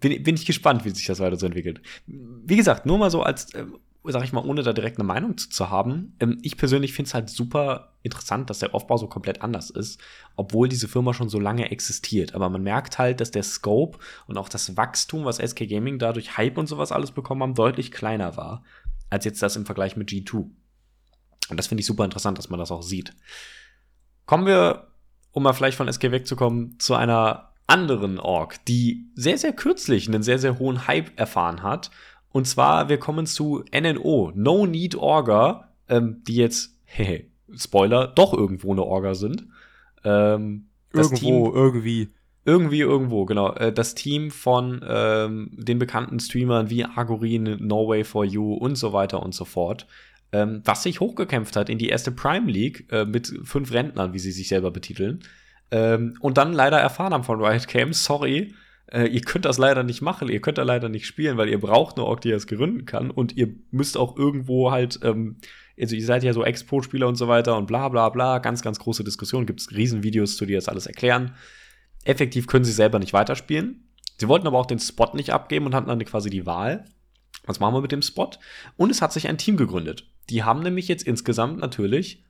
bin, bin ich gespannt, wie sich das weiter so entwickelt. Wie gesagt, nur mal so als, äh, sag ich mal, ohne da direkt eine Meinung zu, zu haben. Ähm, ich persönlich finde es halt super interessant, dass der Aufbau so komplett anders ist, obwohl diese Firma schon so lange existiert. Aber man merkt halt, dass der Scope und auch das Wachstum, was SK Gaming dadurch Hype und sowas alles bekommen haben, deutlich kleiner war als jetzt das im Vergleich mit G2. Und das finde ich super interessant, dass man das auch sieht. Kommen wir, um mal vielleicht von SK wegzukommen, zu einer anderen Org, die sehr, sehr kürzlich einen sehr, sehr hohen Hype erfahren hat. Und zwar, wir kommen zu NNO, No Need Orga, ähm, die jetzt, Spoiler, doch irgendwo eine Orga sind. Ähm, irgendwo, Team, irgendwie. Irgendwie irgendwo, genau. Äh, das Team von ähm, den bekannten Streamern wie Agorin, No Way for You und so weiter und so fort, ähm, was sich hochgekämpft hat in die erste Prime League äh, mit fünf Rentnern, wie sie sich selber betiteln. Ähm, und dann leider erfahren haben von Riot Games, sorry, äh, ihr könnt das leider nicht machen, ihr könnt da leider nicht spielen, weil ihr braucht eine Org, die das gründen kann und ihr müsst auch irgendwo halt, ähm, also ihr seid ja so Expo-Spieler und so weiter und bla bla bla, ganz, ganz große Diskussion, gibt es Riesenvideos zu, die das alles erklären effektiv können sie selber nicht weiterspielen. Sie wollten aber auch den Spot nicht abgeben und hatten dann quasi die Wahl. Was machen wir mit dem Spot? Und es hat sich ein Team gegründet. Die haben nämlich jetzt insgesamt natürlich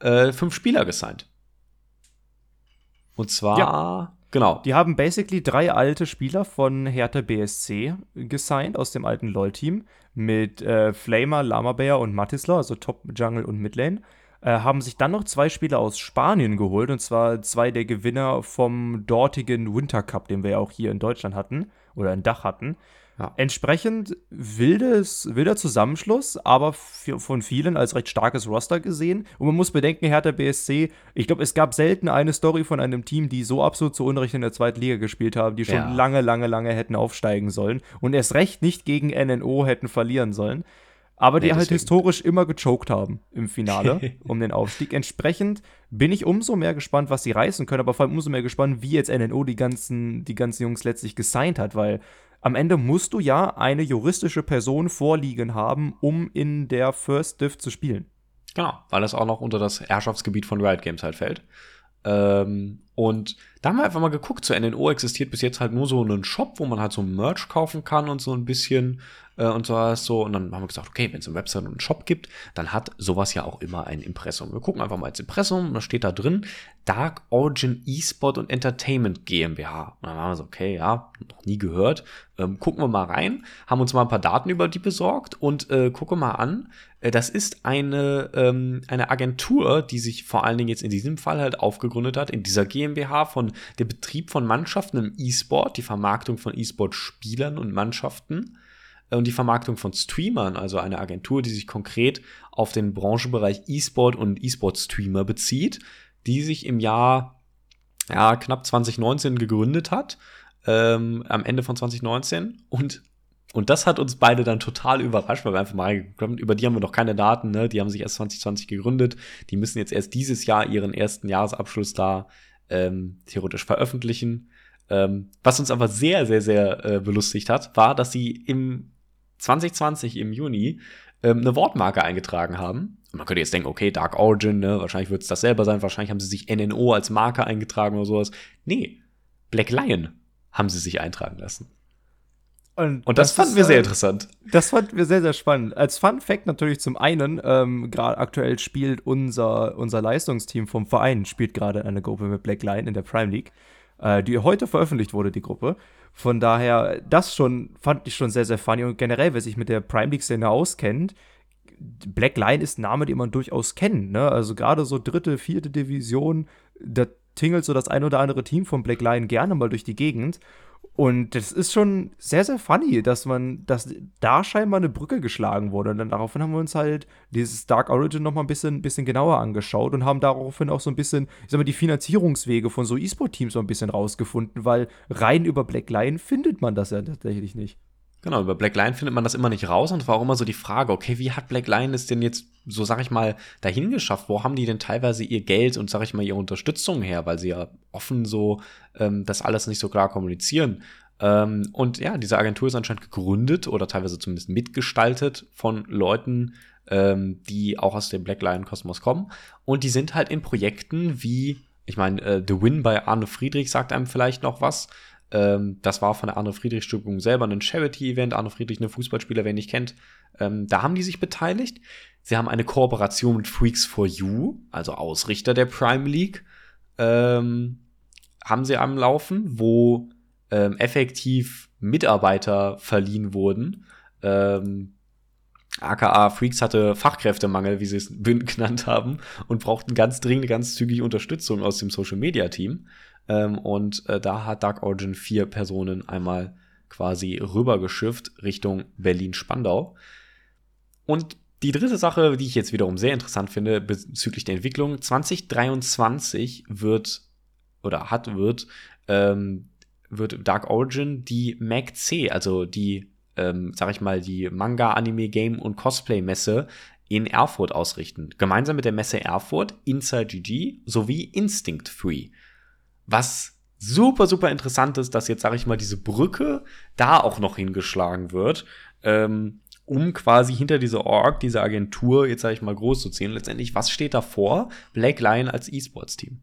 äh, fünf Spieler gesigned. Und zwar, ja. genau. Die haben basically drei alte Spieler von Hertha BSC gesigned aus dem alten LOL-Team mit äh, Flamer, Lama Bear und Matisla, also Top Jungle und Midlane haben sich dann noch zwei Spieler aus Spanien geholt, und zwar zwei der Gewinner vom dortigen Winter Cup, den wir ja auch hier in Deutschland hatten oder in Dach hatten. Ja. Entsprechend wildes, wilder Zusammenschluss, aber von vielen als recht starkes Roster gesehen. Und man muss bedenken, Hertha BSC, ich glaube, es gab selten eine Story von einem Team, die so absolut zu Unrecht in der zweiten Liga gespielt haben, die schon ja. lange, lange, lange hätten aufsteigen sollen und erst recht nicht gegen NNO hätten verlieren sollen. Aber die nee, halt historisch immer gechoked haben im Finale um den Aufstieg. Entsprechend bin ich umso mehr gespannt, was sie reißen können, aber vor allem umso mehr gespannt, wie jetzt NNO die ganzen, die ganzen Jungs letztlich gesigned hat, weil am Ende musst du ja eine juristische Person vorliegen haben, um in der First Div zu spielen. Genau, weil das auch noch unter das Herrschaftsgebiet von Riot Games halt fällt. Ähm, und da haben wir einfach mal geguckt, zu NNO existiert bis jetzt halt nur so ein Shop, wo man halt so Merch kaufen kann und so ein bisschen äh, und so so. Und dann haben wir gesagt, okay, wenn es eine Website und einen Shop gibt, dann hat sowas ja auch immer ein Impressum. Wir gucken einfach mal ins Impressum, da steht da drin Dark Origin eSport und Entertainment GmbH. Und dann haben wir so, okay, ja, noch nie gehört. Ähm, gucken wir mal rein, haben uns mal ein paar Daten über die besorgt und äh, gucke mal an. Äh, das ist eine, ähm, eine Agentur, die sich vor allen Dingen jetzt in diesem Fall halt aufgegründet hat, in dieser GmbH von der Betrieb von Mannschaften im E-Sport, die Vermarktung von E-Sport-Spielern und Mannschaften und die Vermarktung von Streamern, also eine Agentur, die sich konkret auf den Branchenbereich E-Sport und E-Sport-Streamer bezieht, die sich im Jahr ja, knapp 2019 gegründet hat, ähm, am Ende von 2019 und und das hat uns beide dann total überrascht, weil wir einfach mal über die haben wir noch keine Daten, ne? Die haben sich erst 2020 gegründet. Die müssen jetzt erst dieses Jahr ihren ersten Jahresabschluss da ähm, theoretisch veröffentlichen. Ähm, was uns aber sehr, sehr, sehr äh, belustigt hat, war, dass sie im 2020 im Juni ähm, eine Wortmarke eingetragen haben. Und man könnte jetzt denken, okay, Dark Origin, ne, wahrscheinlich wird es das selber sein, wahrscheinlich haben sie sich NNO als Marke eingetragen oder sowas. Nee, Black Lion haben sie sich eintragen lassen. Und, und das, das, fanden wir sehr äh, interessant. Das fanden wir sehr, sehr spannend. Als Fun Fact natürlich zum einen, ähm, gerade aktuell spielt unser, unser Leistungsteam vom Verein, spielt gerade eine Gruppe mit Black Lion in der Prime League, äh, die heute veröffentlicht wurde, die Gruppe. Von daher, das schon fand ich schon sehr, sehr funny. Und generell, wer sich mit der Prime League-Szene auskennt, Black Line ist ein Name, den man durchaus kennt. Ne? Also gerade so dritte, vierte Division, da tingelt so das ein oder andere Team von Black Line gerne mal durch die Gegend. Und das ist schon sehr, sehr funny, dass man, dass da scheinbar eine Brücke geschlagen wurde. Und dann daraufhin haben wir uns halt dieses Dark Origin noch mal ein bisschen, bisschen genauer angeschaut und haben daraufhin auch so ein bisschen, ich sag mal, die Finanzierungswege von so E-Sport-Teams so ein bisschen rausgefunden, weil rein über Black Lion findet man das ja tatsächlich nicht. Genau, über Black Lion findet man das immer nicht raus und war auch immer so die Frage, okay, wie hat Black Lion es denn jetzt, so sag ich mal, dahin geschafft? Wo haben die denn teilweise ihr Geld und sag ich mal ihre Unterstützung her? Weil sie ja offen so ähm, das alles nicht so klar kommunizieren. Ähm, und ja, diese Agentur ist anscheinend gegründet oder teilweise zumindest mitgestaltet von Leuten, ähm, die auch aus dem Black Lion Kosmos kommen. Und die sind halt in Projekten wie, ich meine, äh, The Win bei Arne Friedrich sagt einem vielleicht noch was. Ähm, das war von der Arno Friedrich Stiftung selber ein Charity-Event. Arno Friedrich, eine Fußballspieler, wer nicht kennt. Ähm, da haben die sich beteiligt. Sie haben eine Kooperation mit Freaks for You, also Ausrichter der Prime League, ähm, haben sie am Laufen, wo ähm, effektiv Mitarbeiter verliehen wurden. Ähm, aka Freaks hatte Fachkräftemangel, wie sie es genannt haben, und brauchten ganz dringend, ganz zügig Unterstützung aus dem Social Media Team. Ähm, und äh, da hat Dark Origin vier Personen einmal quasi rübergeschifft Richtung Berlin-Spandau. Und die dritte Sache, die ich jetzt wiederum sehr interessant finde bezüglich der Entwicklung, 2023 wird oder hat wird ähm, wird Dark Origin die MAC-C, also die, ähm, sag ich mal, die Manga, Anime, Game und Cosplay-Messe in Erfurt ausrichten. Gemeinsam mit der Messe Erfurt, Inside GG sowie Instinct Free. Was super, super interessant ist, dass jetzt, sage ich mal, diese Brücke da auch noch hingeschlagen wird, ähm, um quasi hinter diese Org, diese Agentur, jetzt sage ich mal, groß zu ziehen. Letztendlich, was steht da vor? Black Lion als E-Sports-Team.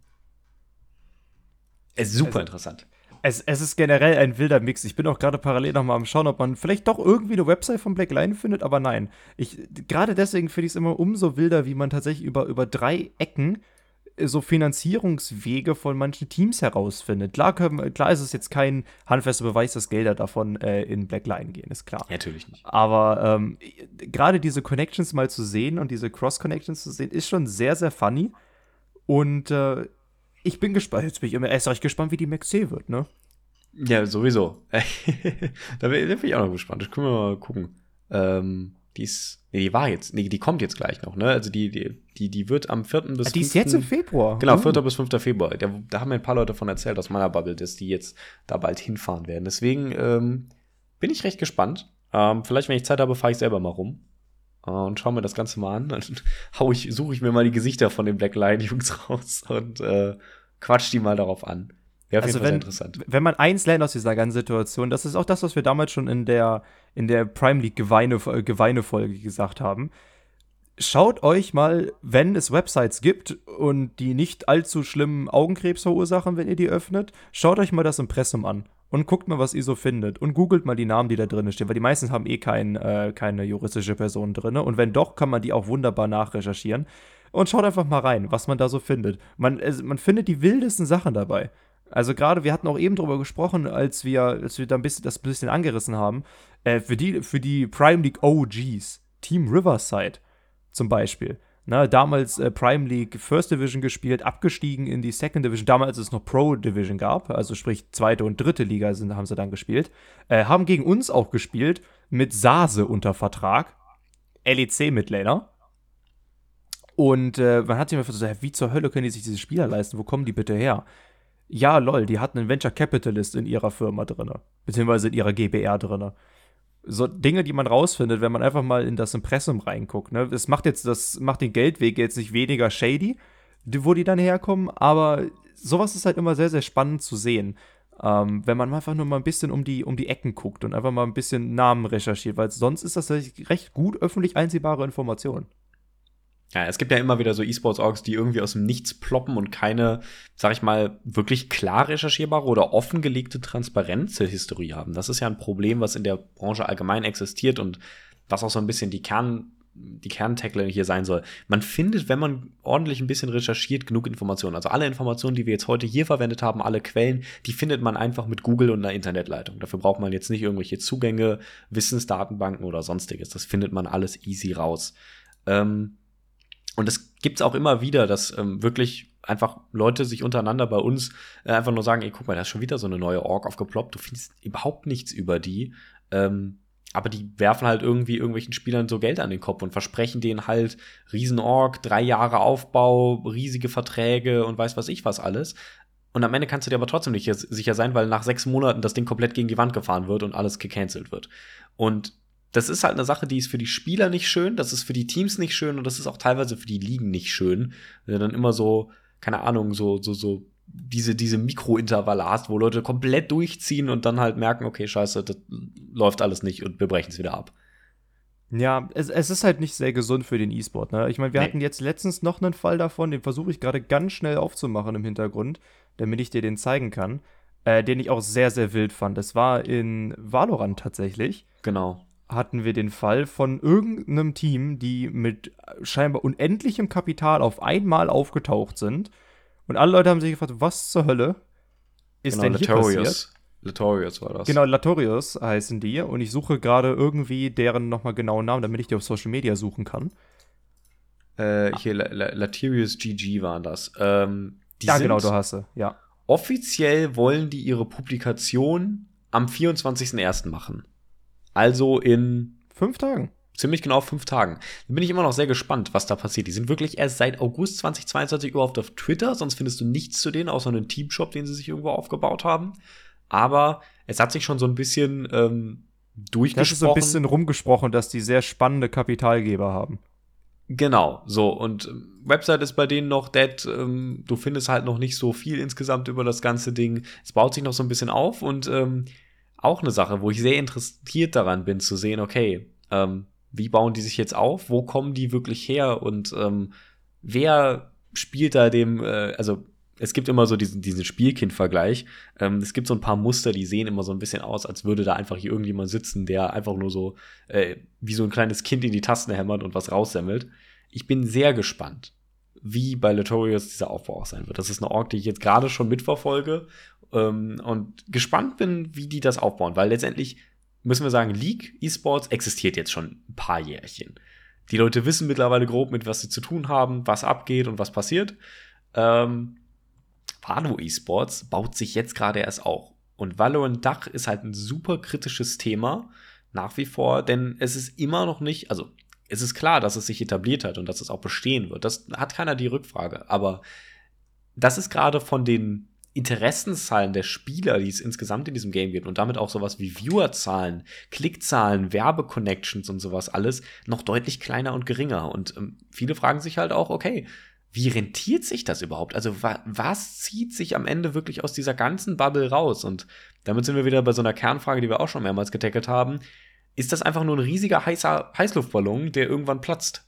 Es ist super also, interessant. Es, es, ist generell ein wilder Mix. Ich bin auch gerade parallel noch mal am Schauen, ob man vielleicht doch irgendwie eine Website von Black Lion findet, aber nein. Ich, gerade deswegen finde ich es immer umso wilder, wie man tatsächlich über, über drei Ecken so Finanzierungswege von manchen Teams herausfindet. Klar, können, klar ist es jetzt kein handfester Beweis, dass Gelder davon äh, in Blackline gehen, ist klar. Natürlich nicht. Aber ähm, gerade diese Connections mal zu sehen und diese Cross-Connections zu sehen, ist schon sehr, sehr funny. Und äh, ich bin gespannt, jetzt bin ich immer erst recht gespannt, wie die Max wird, ne? Ja, sowieso. da bin ich auch noch gespannt. Das können wir mal gucken. Ähm, die ist, nee, die war jetzt, nee, die kommt jetzt gleich noch, ne? Also die, die, die, die wird am 4. bis ah, Die 5. ist jetzt im Februar. Genau, 4. Oh. bis 5. Februar. Da, da haben mir ein paar Leute von erzählt aus meiner Bubble, dass die jetzt da bald hinfahren werden. Deswegen ähm, bin ich recht gespannt. Ähm, vielleicht, wenn ich Zeit habe, fahre ich selber mal rum äh, und schaue mir das Ganze mal an. Dann hau ich, suche ich mir mal die Gesichter von den Black Lion Jungs raus und äh, quatsch die mal darauf an. Wäre auf also jeden Fall wenn, interessant. Wenn man eins lernt aus dieser ganzen Situation, das ist auch das, was wir damals schon in der, in der Prime League Geweine-Folge Geweine gesagt haben. Schaut euch mal, wenn es Websites gibt und die nicht allzu schlimmen Augenkrebs verursachen, wenn ihr die öffnet, schaut euch mal das Impressum an und guckt mal, was ihr so findet und googelt mal die Namen, die da drin stehen, weil die meisten haben eh kein, äh, keine juristische Person drin und wenn doch, kann man die auch wunderbar nachrecherchieren und schaut einfach mal rein, was man da so findet. Man, also, man findet die wildesten Sachen dabei. Also gerade, wir hatten auch eben darüber gesprochen, als wir, als wir da ein bisschen, das ein bisschen angerissen haben, äh, für, die, für die Prime League OGs, Team Riverside zum Beispiel. Na, damals äh, Prime League First Division gespielt, abgestiegen in die Second Division, damals es noch Pro Division gab, also sprich zweite und dritte Liga sind, haben sie dann gespielt, äh, haben gegen uns auch gespielt, mit Sase unter Vertrag, LEC-Midlaner. Und äh, man hat sich mir gesagt, wie zur Hölle können die sich diese Spieler leisten? Wo kommen die bitte her? ja, lol, die hatten einen Venture Capitalist in ihrer Firma drin, beziehungsweise in ihrer GBR drin. So Dinge, die man rausfindet, wenn man einfach mal in das Impressum reinguckt. Ne? Das macht jetzt, das macht den Geldweg jetzt nicht weniger shady, wo die dann herkommen, aber sowas ist halt immer sehr, sehr spannend zu sehen. Ähm, wenn man einfach nur mal ein bisschen um die, um die Ecken guckt und einfach mal ein bisschen Namen recherchiert, weil sonst ist das recht gut öffentlich einsehbare Information. Ja, es gibt ja immer wieder so E-Sports-Orgs, die irgendwie aus dem Nichts ploppen und keine, sag ich mal, wirklich klar recherchierbare oder offengelegte Transparenz-Historie haben. Das ist ja ein Problem, was in der Branche allgemein existiert und was auch so ein bisschen die Kern, die Kerntackle hier sein soll. Man findet, wenn man ordentlich ein bisschen recherchiert, genug Informationen. Also alle Informationen, die wir jetzt heute hier verwendet haben, alle Quellen, die findet man einfach mit Google und einer Internetleitung. Dafür braucht man jetzt nicht irgendwelche Zugänge, Wissensdatenbanken oder sonstiges. Das findet man alles easy raus. Ähm, und es gibt's auch immer wieder, dass ähm, wirklich einfach Leute sich untereinander bei uns äh, einfach nur sagen, ey, guck mal, da ist schon wieder so eine neue Org aufgeploppt, du findest überhaupt nichts über die. Ähm, aber die werfen halt irgendwie irgendwelchen Spielern so Geld an den Kopf und versprechen denen halt Riesenorg, drei Jahre Aufbau, riesige Verträge und weiß was ich was alles. Und am Ende kannst du dir aber trotzdem nicht sicher sein, weil nach sechs Monaten das Ding komplett gegen die Wand gefahren wird und alles gecancelt wird. Und das ist halt eine Sache, die ist für die Spieler nicht schön, das ist für die Teams nicht schön und das ist auch teilweise für die Ligen nicht schön. Wenn du dann immer so, keine Ahnung, so, so, so diese, diese Mikrointervalle hast, wo Leute komplett durchziehen und dann halt merken, okay, scheiße, das läuft alles nicht und wir brechen es wieder ab. Ja, es, es ist halt nicht sehr gesund für den E-Sport. Ne? Ich meine, wir nee. hatten jetzt letztens noch einen Fall davon, den versuche ich gerade ganz schnell aufzumachen im Hintergrund, damit ich dir den zeigen kann, äh, den ich auch sehr, sehr wild fand. Das war in Valorant tatsächlich. Genau hatten wir den Fall von irgendeinem Team, die mit scheinbar unendlichem Kapital auf einmal aufgetaucht sind. Und alle Leute haben sich gefragt, was zur Hölle ist genau, denn hier Latorius. passiert? Latorius war das. Genau, Latorius heißen die. Und ich suche gerade irgendwie deren nochmal genauen Namen, damit ich die auf Social Media suchen kann. Äh, hier, Latorius GG waren das. Ähm, ja, genau, du hast sie, ja. Offiziell wollen die ihre Publikation am 24.01. machen. Also in fünf Tagen. Ziemlich genau fünf Tagen. Da bin ich immer noch sehr gespannt, was da passiert. Die sind wirklich erst seit August 2022 überhaupt auf Twitter, sonst findest du nichts zu denen, außer einen Teamshop, den sie sich irgendwo aufgebaut haben. Aber es hat sich schon so ein bisschen ähm, durchgesprochen. Das ist so ein bisschen rumgesprochen, dass die sehr spannende Kapitalgeber haben. Genau, so. Und ähm, Website ist bei denen noch dead. Ähm, du findest halt noch nicht so viel insgesamt über das ganze Ding. Es baut sich noch so ein bisschen auf und ähm, auch eine Sache, wo ich sehr interessiert daran bin, zu sehen, okay, ähm, wie bauen die sich jetzt auf? Wo kommen die wirklich her? Und ähm, wer spielt da dem, äh, also es gibt immer so diesen, diesen Spielkind-Vergleich. Ähm, es gibt so ein paar Muster, die sehen immer so ein bisschen aus, als würde da einfach hier irgendjemand sitzen, der einfach nur so äh, wie so ein kleines Kind in die Tasten hämmert und was raussemmelt. Ich bin sehr gespannt, wie bei Latorius dieser Aufbau auch sein wird. Das ist eine Org, die ich jetzt gerade schon mitverfolge ähm, und gespannt bin, wie die das aufbauen, weil letztendlich müssen wir sagen, League Esports existiert jetzt schon ein paar Jährchen. Die Leute wissen mittlerweile grob, mit was sie zu tun haben, was abgeht und was passiert. Ähm, Valo Esports baut sich jetzt gerade erst auch Und Valorant Dach ist halt ein super kritisches Thema nach wie vor, denn es ist immer noch nicht, also es ist klar, dass es sich etabliert hat und dass es auch bestehen wird. Das hat keiner die Rückfrage. Aber das ist gerade von den Interessenzahlen der Spieler, die es insgesamt in diesem Game gibt und damit auch sowas wie Viewerzahlen, Klickzahlen, Werbeconnections und sowas alles noch deutlich kleiner und geringer. Und ähm, viele fragen sich halt auch, okay, wie rentiert sich das überhaupt? Also wa was zieht sich am Ende wirklich aus dieser ganzen Bubble raus? Und damit sind wir wieder bei so einer Kernfrage, die wir auch schon mehrmals getackelt haben. Ist das einfach nur ein riesiger heißer Heißluftballon, der irgendwann platzt?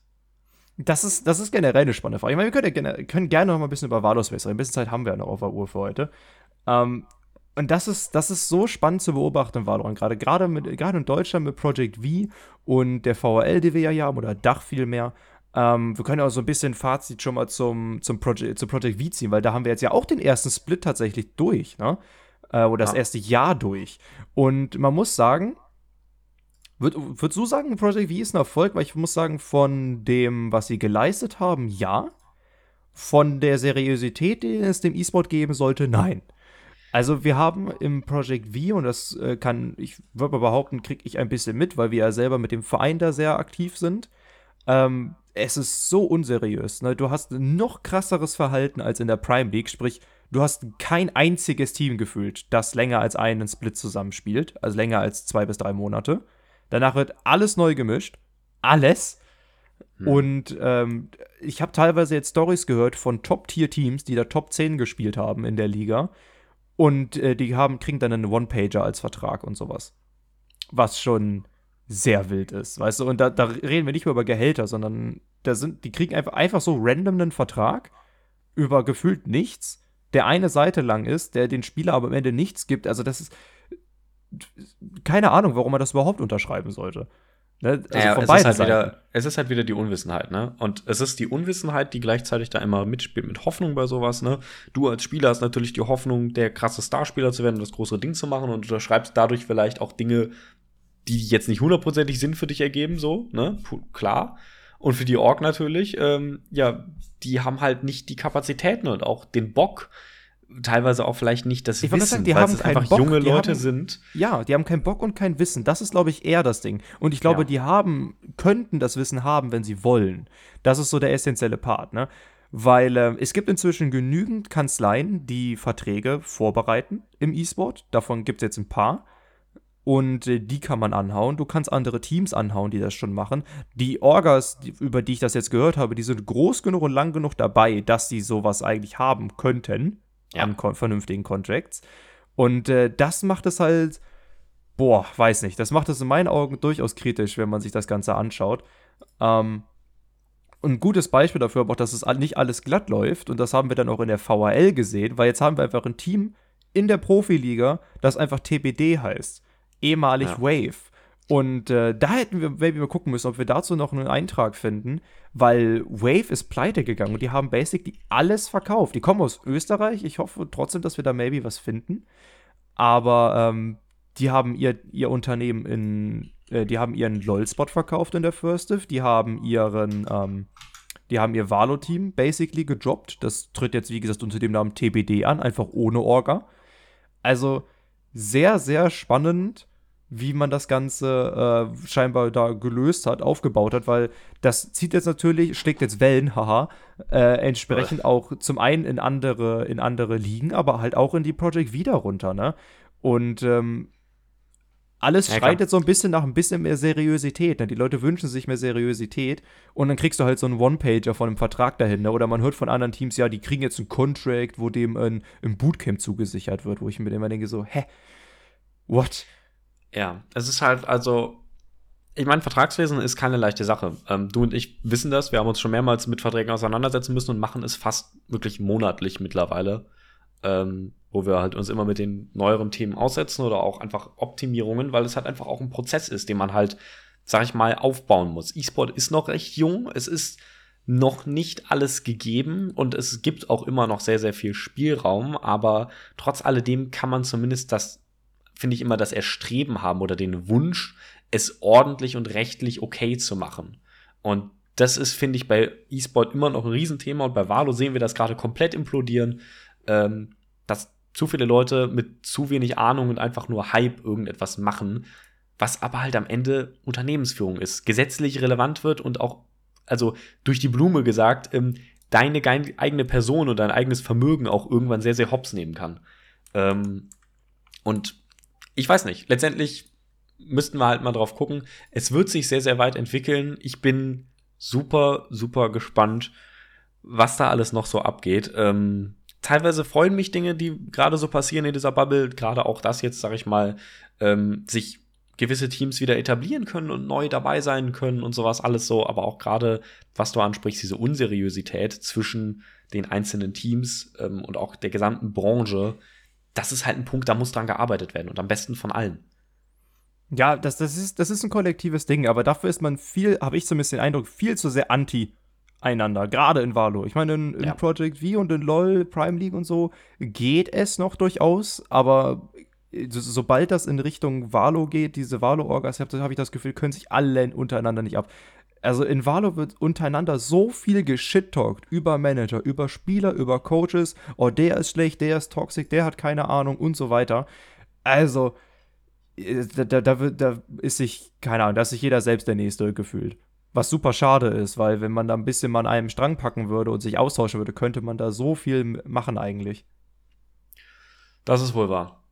Das ist, das ist generell eine spannende Frage. Ich meine, wir können, ja, können gerne noch mal ein bisschen über Valos reden. Ein bisschen Zeit haben wir ja noch auf der Uhr für heute. Ähm, und das ist, das ist so spannend zu beobachten Valorant. Gerade, gerade, mit, gerade in Deutschland mit Project V und der VRL, die wir ja haben, oder Dach vielmehr. Ähm, wir können auch so ein bisschen Fazit schon mal zum, zum Project, zu Project V ziehen, weil da haben wir jetzt ja auch den ersten Split tatsächlich durch, ne? Äh, oder das erste Jahr durch. Und man muss sagen, Würd, würdest du sagen, Project V ist ein Erfolg? Weil ich muss sagen, von dem, was sie geleistet haben, ja. Von der Seriosität, die es dem E-Sport geben sollte, nein. Also wir haben im Project V, und das äh, kann, ich würde behaupten, kriege ich ein bisschen mit, weil wir ja selber mit dem Verein da sehr aktiv sind. Ähm, es ist so unseriös. Ne? Du hast noch krasseres Verhalten als in der Prime League, sprich, du hast kein einziges Team gefühlt, das länger als einen Split zusammenspielt, also länger als zwei bis drei Monate. Danach wird alles neu gemischt. Alles. Hm. Und ähm, ich habe teilweise jetzt Stories gehört von Top-Tier-Teams, die da Top 10 gespielt haben in der Liga. Und äh, die haben, kriegen dann einen One-Pager als Vertrag und sowas. Was schon sehr wild ist, weißt du? Und da, da reden wir nicht mehr über Gehälter, sondern da sind, die kriegen einfach, einfach so random einen Vertrag über gefühlt nichts, der eine Seite lang ist, der den Spieler aber am Ende nichts gibt. Also das ist, keine Ahnung, warum man das überhaupt unterschreiben sollte. Ne? Also ja, es, ist halt wieder, es ist halt wieder die Unwissenheit, ne? Und es ist die Unwissenheit, die gleichzeitig da immer mitspielt mit Hoffnung bei sowas, ne? Du als Spieler hast natürlich die Hoffnung, der krasse Starspieler zu werden und das größere Ding zu machen und unterschreibst dadurch vielleicht auch Dinge, die jetzt nicht hundertprozentig Sinn für dich ergeben, so, ne? Klar. Und für die Org natürlich, ähm, ja, die haben halt nicht die Kapazitäten und auch den Bock, teilweise auch vielleicht nicht das ich Wissen, sagen, die weil haben es einfach Bock, junge Leute haben, sind. Ja, die haben keinen Bock und kein Wissen. Das ist, glaube ich, eher das Ding. Und ich glaube, ja. die haben, könnten das Wissen haben, wenn sie wollen. Das ist so der essentielle Part, ne? Weil äh, es gibt inzwischen genügend Kanzleien, die Verträge vorbereiten im E-Sport. Davon gibt es jetzt ein paar. Und äh, die kann man anhauen. Du kannst andere Teams anhauen, die das schon machen. Die Orgas, die, über die ich das jetzt gehört habe, die sind groß genug und lang genug dabei, dass sie sowas eigentlich haben könnten ja. an kon vernünftigen Contracts. Und äh, das macht es halt, boah, weiß nicht, das macht es in meinen Augen durchaus kritisch, wenn man sich das Ganze anschaut. Ähm, ein gutes Beispiel dafür aber auch, dass es nicht alles glatt läuft und das haben wir dann auch in der VHL gesehen, weil jetzt haben wir einfach ein Team in der Profiliga, das einfach TBD heißt, ehemalig ja. Wave. Und äh, da hätten wir maybe mal gucken müssen, ob wir dazu noch einen Eintrag finden, weil Wave ist pleite gegangen und die haben basically alles verkauft. Die kommen aus Österreich. Ich hoffe trotzdem, dass wir da maybe was finden. Aber ähm, die haben ihr, ihr Unternehmen in, äh, die haben ihren LOL-Spot verkauft in der First Div. Die haben ihren, ähm, die haben ihr Valo-Team basically gedroppt. Das tritt jetzt, wie gesagt, unter dem Namen TBD an, einfach ohne Orga. Also sehr, sehr spannend wie man das Ganze äh, scheinbar da gelöst hat, aufgebaut hat, weil das zieht jetzt natürlich, schlägt jetzt Wellen, haha, äh, entsprechend auch zum einen in andere, in andere Ligen, aber halt auch in die Project wieder runter, ne? Und ähm, alles ja, schreit jetzt so ein bisschen nach ein bisschen mehr Seriosität. Ne? Die Leute wünschen sich mehr Seriosität und dann kriegst du halt so einen One-Pager von einem Vertrag dahin. Ne? Oder man hört von anderen Teams, ja, die kriegen jetzt einen Contract, wo dem ein, ein Bootcamp zugesichert wird, wo ich mir immer denke so, hä? What? Ja, es ist halt, also, ich meine, Vertragswesen ist keine leichte Sache. Ähm, du und ich wissen das, wir haben uns schon mehrmals mit Verträgen auseinandersetzen müssen und machen es fast wirklich monatlich mittlerweile, ähm, wo wir halt uns immer mit den neueren Themen aussetzen oder auch einfach Optimierungen, weil es halt einfach auch ein Prozess ist, den man halt, sag ich mal, aufbauen muss. E-Sport ist noch recht jung, es ist noch nicht alles gegeben und es gibt auch immer noch sehr, sehr viel Spielraum, aber trotz alledem kann man zumindest das finde ich, immer das Erstreben haben oder den Wunsch, es ordentlich und rechtlich okay zu machen. Und das ist, finde ich, bei E-Sport immer noch ein Riesenthema und bei Valo sehen wir das gerade komplett implodieren. Ähm, das zu viele Leute mit zu wenig Ahnung und einfach nur Hype irgendetwas machen, was aber halt am Ende Unternehmensführung ist, gesetzlich relevant wird und auch, also durch die Blume gesagt, ähm, deine eigene Person und dein eigenes Vermögen auch irgendwann sehr, sehr hops nehmen kann. Ähm, und ich weiß nicht, letztendlich müssten wir halt mal drauf gucken. Es wird sich sehr, sehr weit entwickeln. Ich bin super, super gespannt, was da alles noch so abgeht. Ähm, teilweise freuen mich Dinge, die gerade so passieren in dieser Bubble, gerade auch das jetzt, sag ich mal, ähm, sich gewisse Teams wieder etablieren können und neu dabei sein können und sowas alles so, aber auch gerade, was du ansprichst, diese Unseriosität zwischen den einzelnen Teams ähm, und auch der gesamten Branche, das ist halt ein Punkt, da muss dran gearbeitet werden und am besten von allen. Ja, das, das, ist, das ist ein kollektives Ding, aber dafür ist man viel, habe ich zumindest den Eindruck, viel zu sehr anti einander, gerade in Valo. Ich meine, in, in ja. Project V und in LoL, Prime League und so geht es noch durchaus, aber so, sobald das in Richtung Valo geht, diese Valo-Orgas, habe hab ich das Gefühl, können sich alle untereinander nicht ab. Also in Valo wird untereinander so viel geschittalkt über Manager, über Spieler, über Coaches. Oh, der ist schlecht, der ist toxisch, der hat keine Ahnung und so weiter. Also, äh, da, da, da, da ist sich, keine Ahnung, da ist sich jeder selbst der Nächste gefühlt. Was super schade ist, weil wenn man da ein bisschen mal an einem Strang packen würde und sich austauschen würde, könnte man da so viel machen eigentlich. Das ist wohl wahr.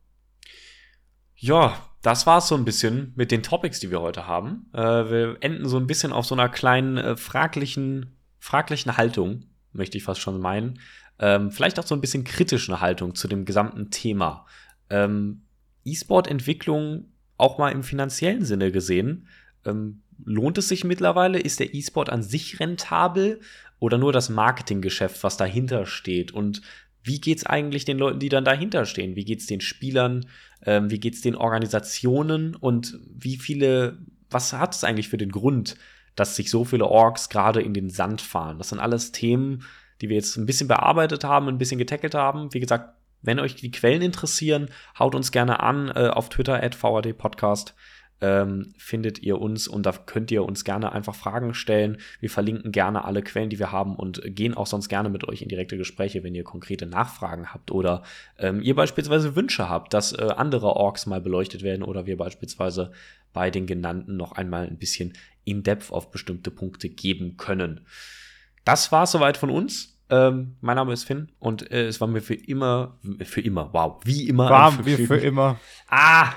Ja, das war's so ein bisschen mit den Topics, die wir heute haben. Äh, wir enden so ein bisschen auf so einer kleinen äh, fraglichen, fraglichen Haltung, möchte ich fast schon meinen. Ähm, vielleicht auch so ein bisschen kritischen Haltung zu dem gesamten Thema. Ähm, E-Sport-Entwicklung auch mal im finanziellen Sinne gesehen. Ähm, lohnt es sich mittlerweile? Ist der E-Sport an sich rentabel oder nur das Marketinggeschäft, was dahinter steht? Und wie geht's eigentlich den Leuten, die dann dahinter stehen? Wie geht's den Spielern? Ähm, wie geht's den Organisationen? Und wie viele, was hat es eigentlich für den Grund, dass sich so viele Orks gerade in den Sand fahren? Das sind alles Themen, die wir jetzt ein bisschen bearbeitet haben, ein bisschen getackelt haben. Wie gesagt, wenn euch die Quellen interessieren, haut uns gerne an äh, auf Twitter at VAD Podcast ähm, findet ihr uns und da könnt ihr uns gerne einfach Fragen stellen. Wir verlinken gerne alle Quellen, die wir haben und gehen auch sonst gerne mit euch in direkte Gespräche, wenn ihr konkrete Nachfragen habt oder ähm, ihr beispielsweise Wünsche habt, dass äh, andere Orks mal beleuchtet werden oder wir beispielsweise bei den genannten noch einmal ein bisschen in-depth auf bestimmte Punkte geben können. Das war soweit von uns. Ähm, mein Name ist Finn und äh, es war mir für immer, für immer, wow, wie immer. War mir für immer. Ah,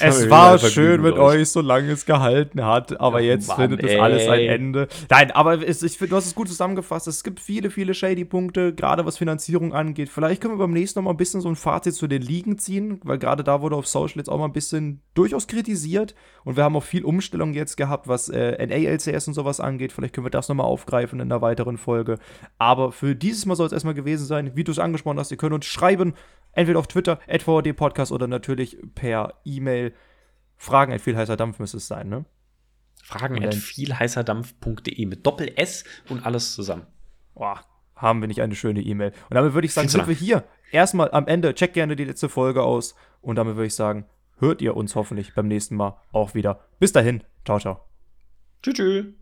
es war schön mit euch. euch, solange es gehalten hat, aber ja, jetzt Mann, findet es alles ein Ende. Nein, aber es, ich finde, du hast es gut zusammengefasst. Es gibt viele, viele Shady-Punkte, gerade was Finanzierung angeht. Vielleicht können wir beim nächsten Mal ein bisschen so ein Fazit zu den Ligen ziehen, weil gerade da wurde auf Social jetzt auch mal ein bisschen durchaus kritisiert und wir haben auch viel Umstellung jetzt gehabt, was äh, NALCS und sowas angeht. Vielleicht können wir das nochmal aufgreifen in einer weiteren Folge. Aber für dieses Mal soll es erstmal gewesen sein. Wie du es angesprochen hast, ihr könnt uns schreiben, Entweder auf Twitter, VOD Podcast oder natürlich per E-Mail. Fragen at vielheißerdampf müsste es sein, ne? Fragen at vielheißerdampf.de mit Doppel-S und alles zusammen. Boah, haben wir nicht eine schöne E-Mail. Und damit würde ich sagen, sind wir hier. Erstmal am Ende, check gerne die letzte Folge aus. Und damit würde ich sagen, hört ihr uns hoffentlich beim nächsten Mal auch wieder. Bis dahin, ciao, ciao. Tschüss. tschüss.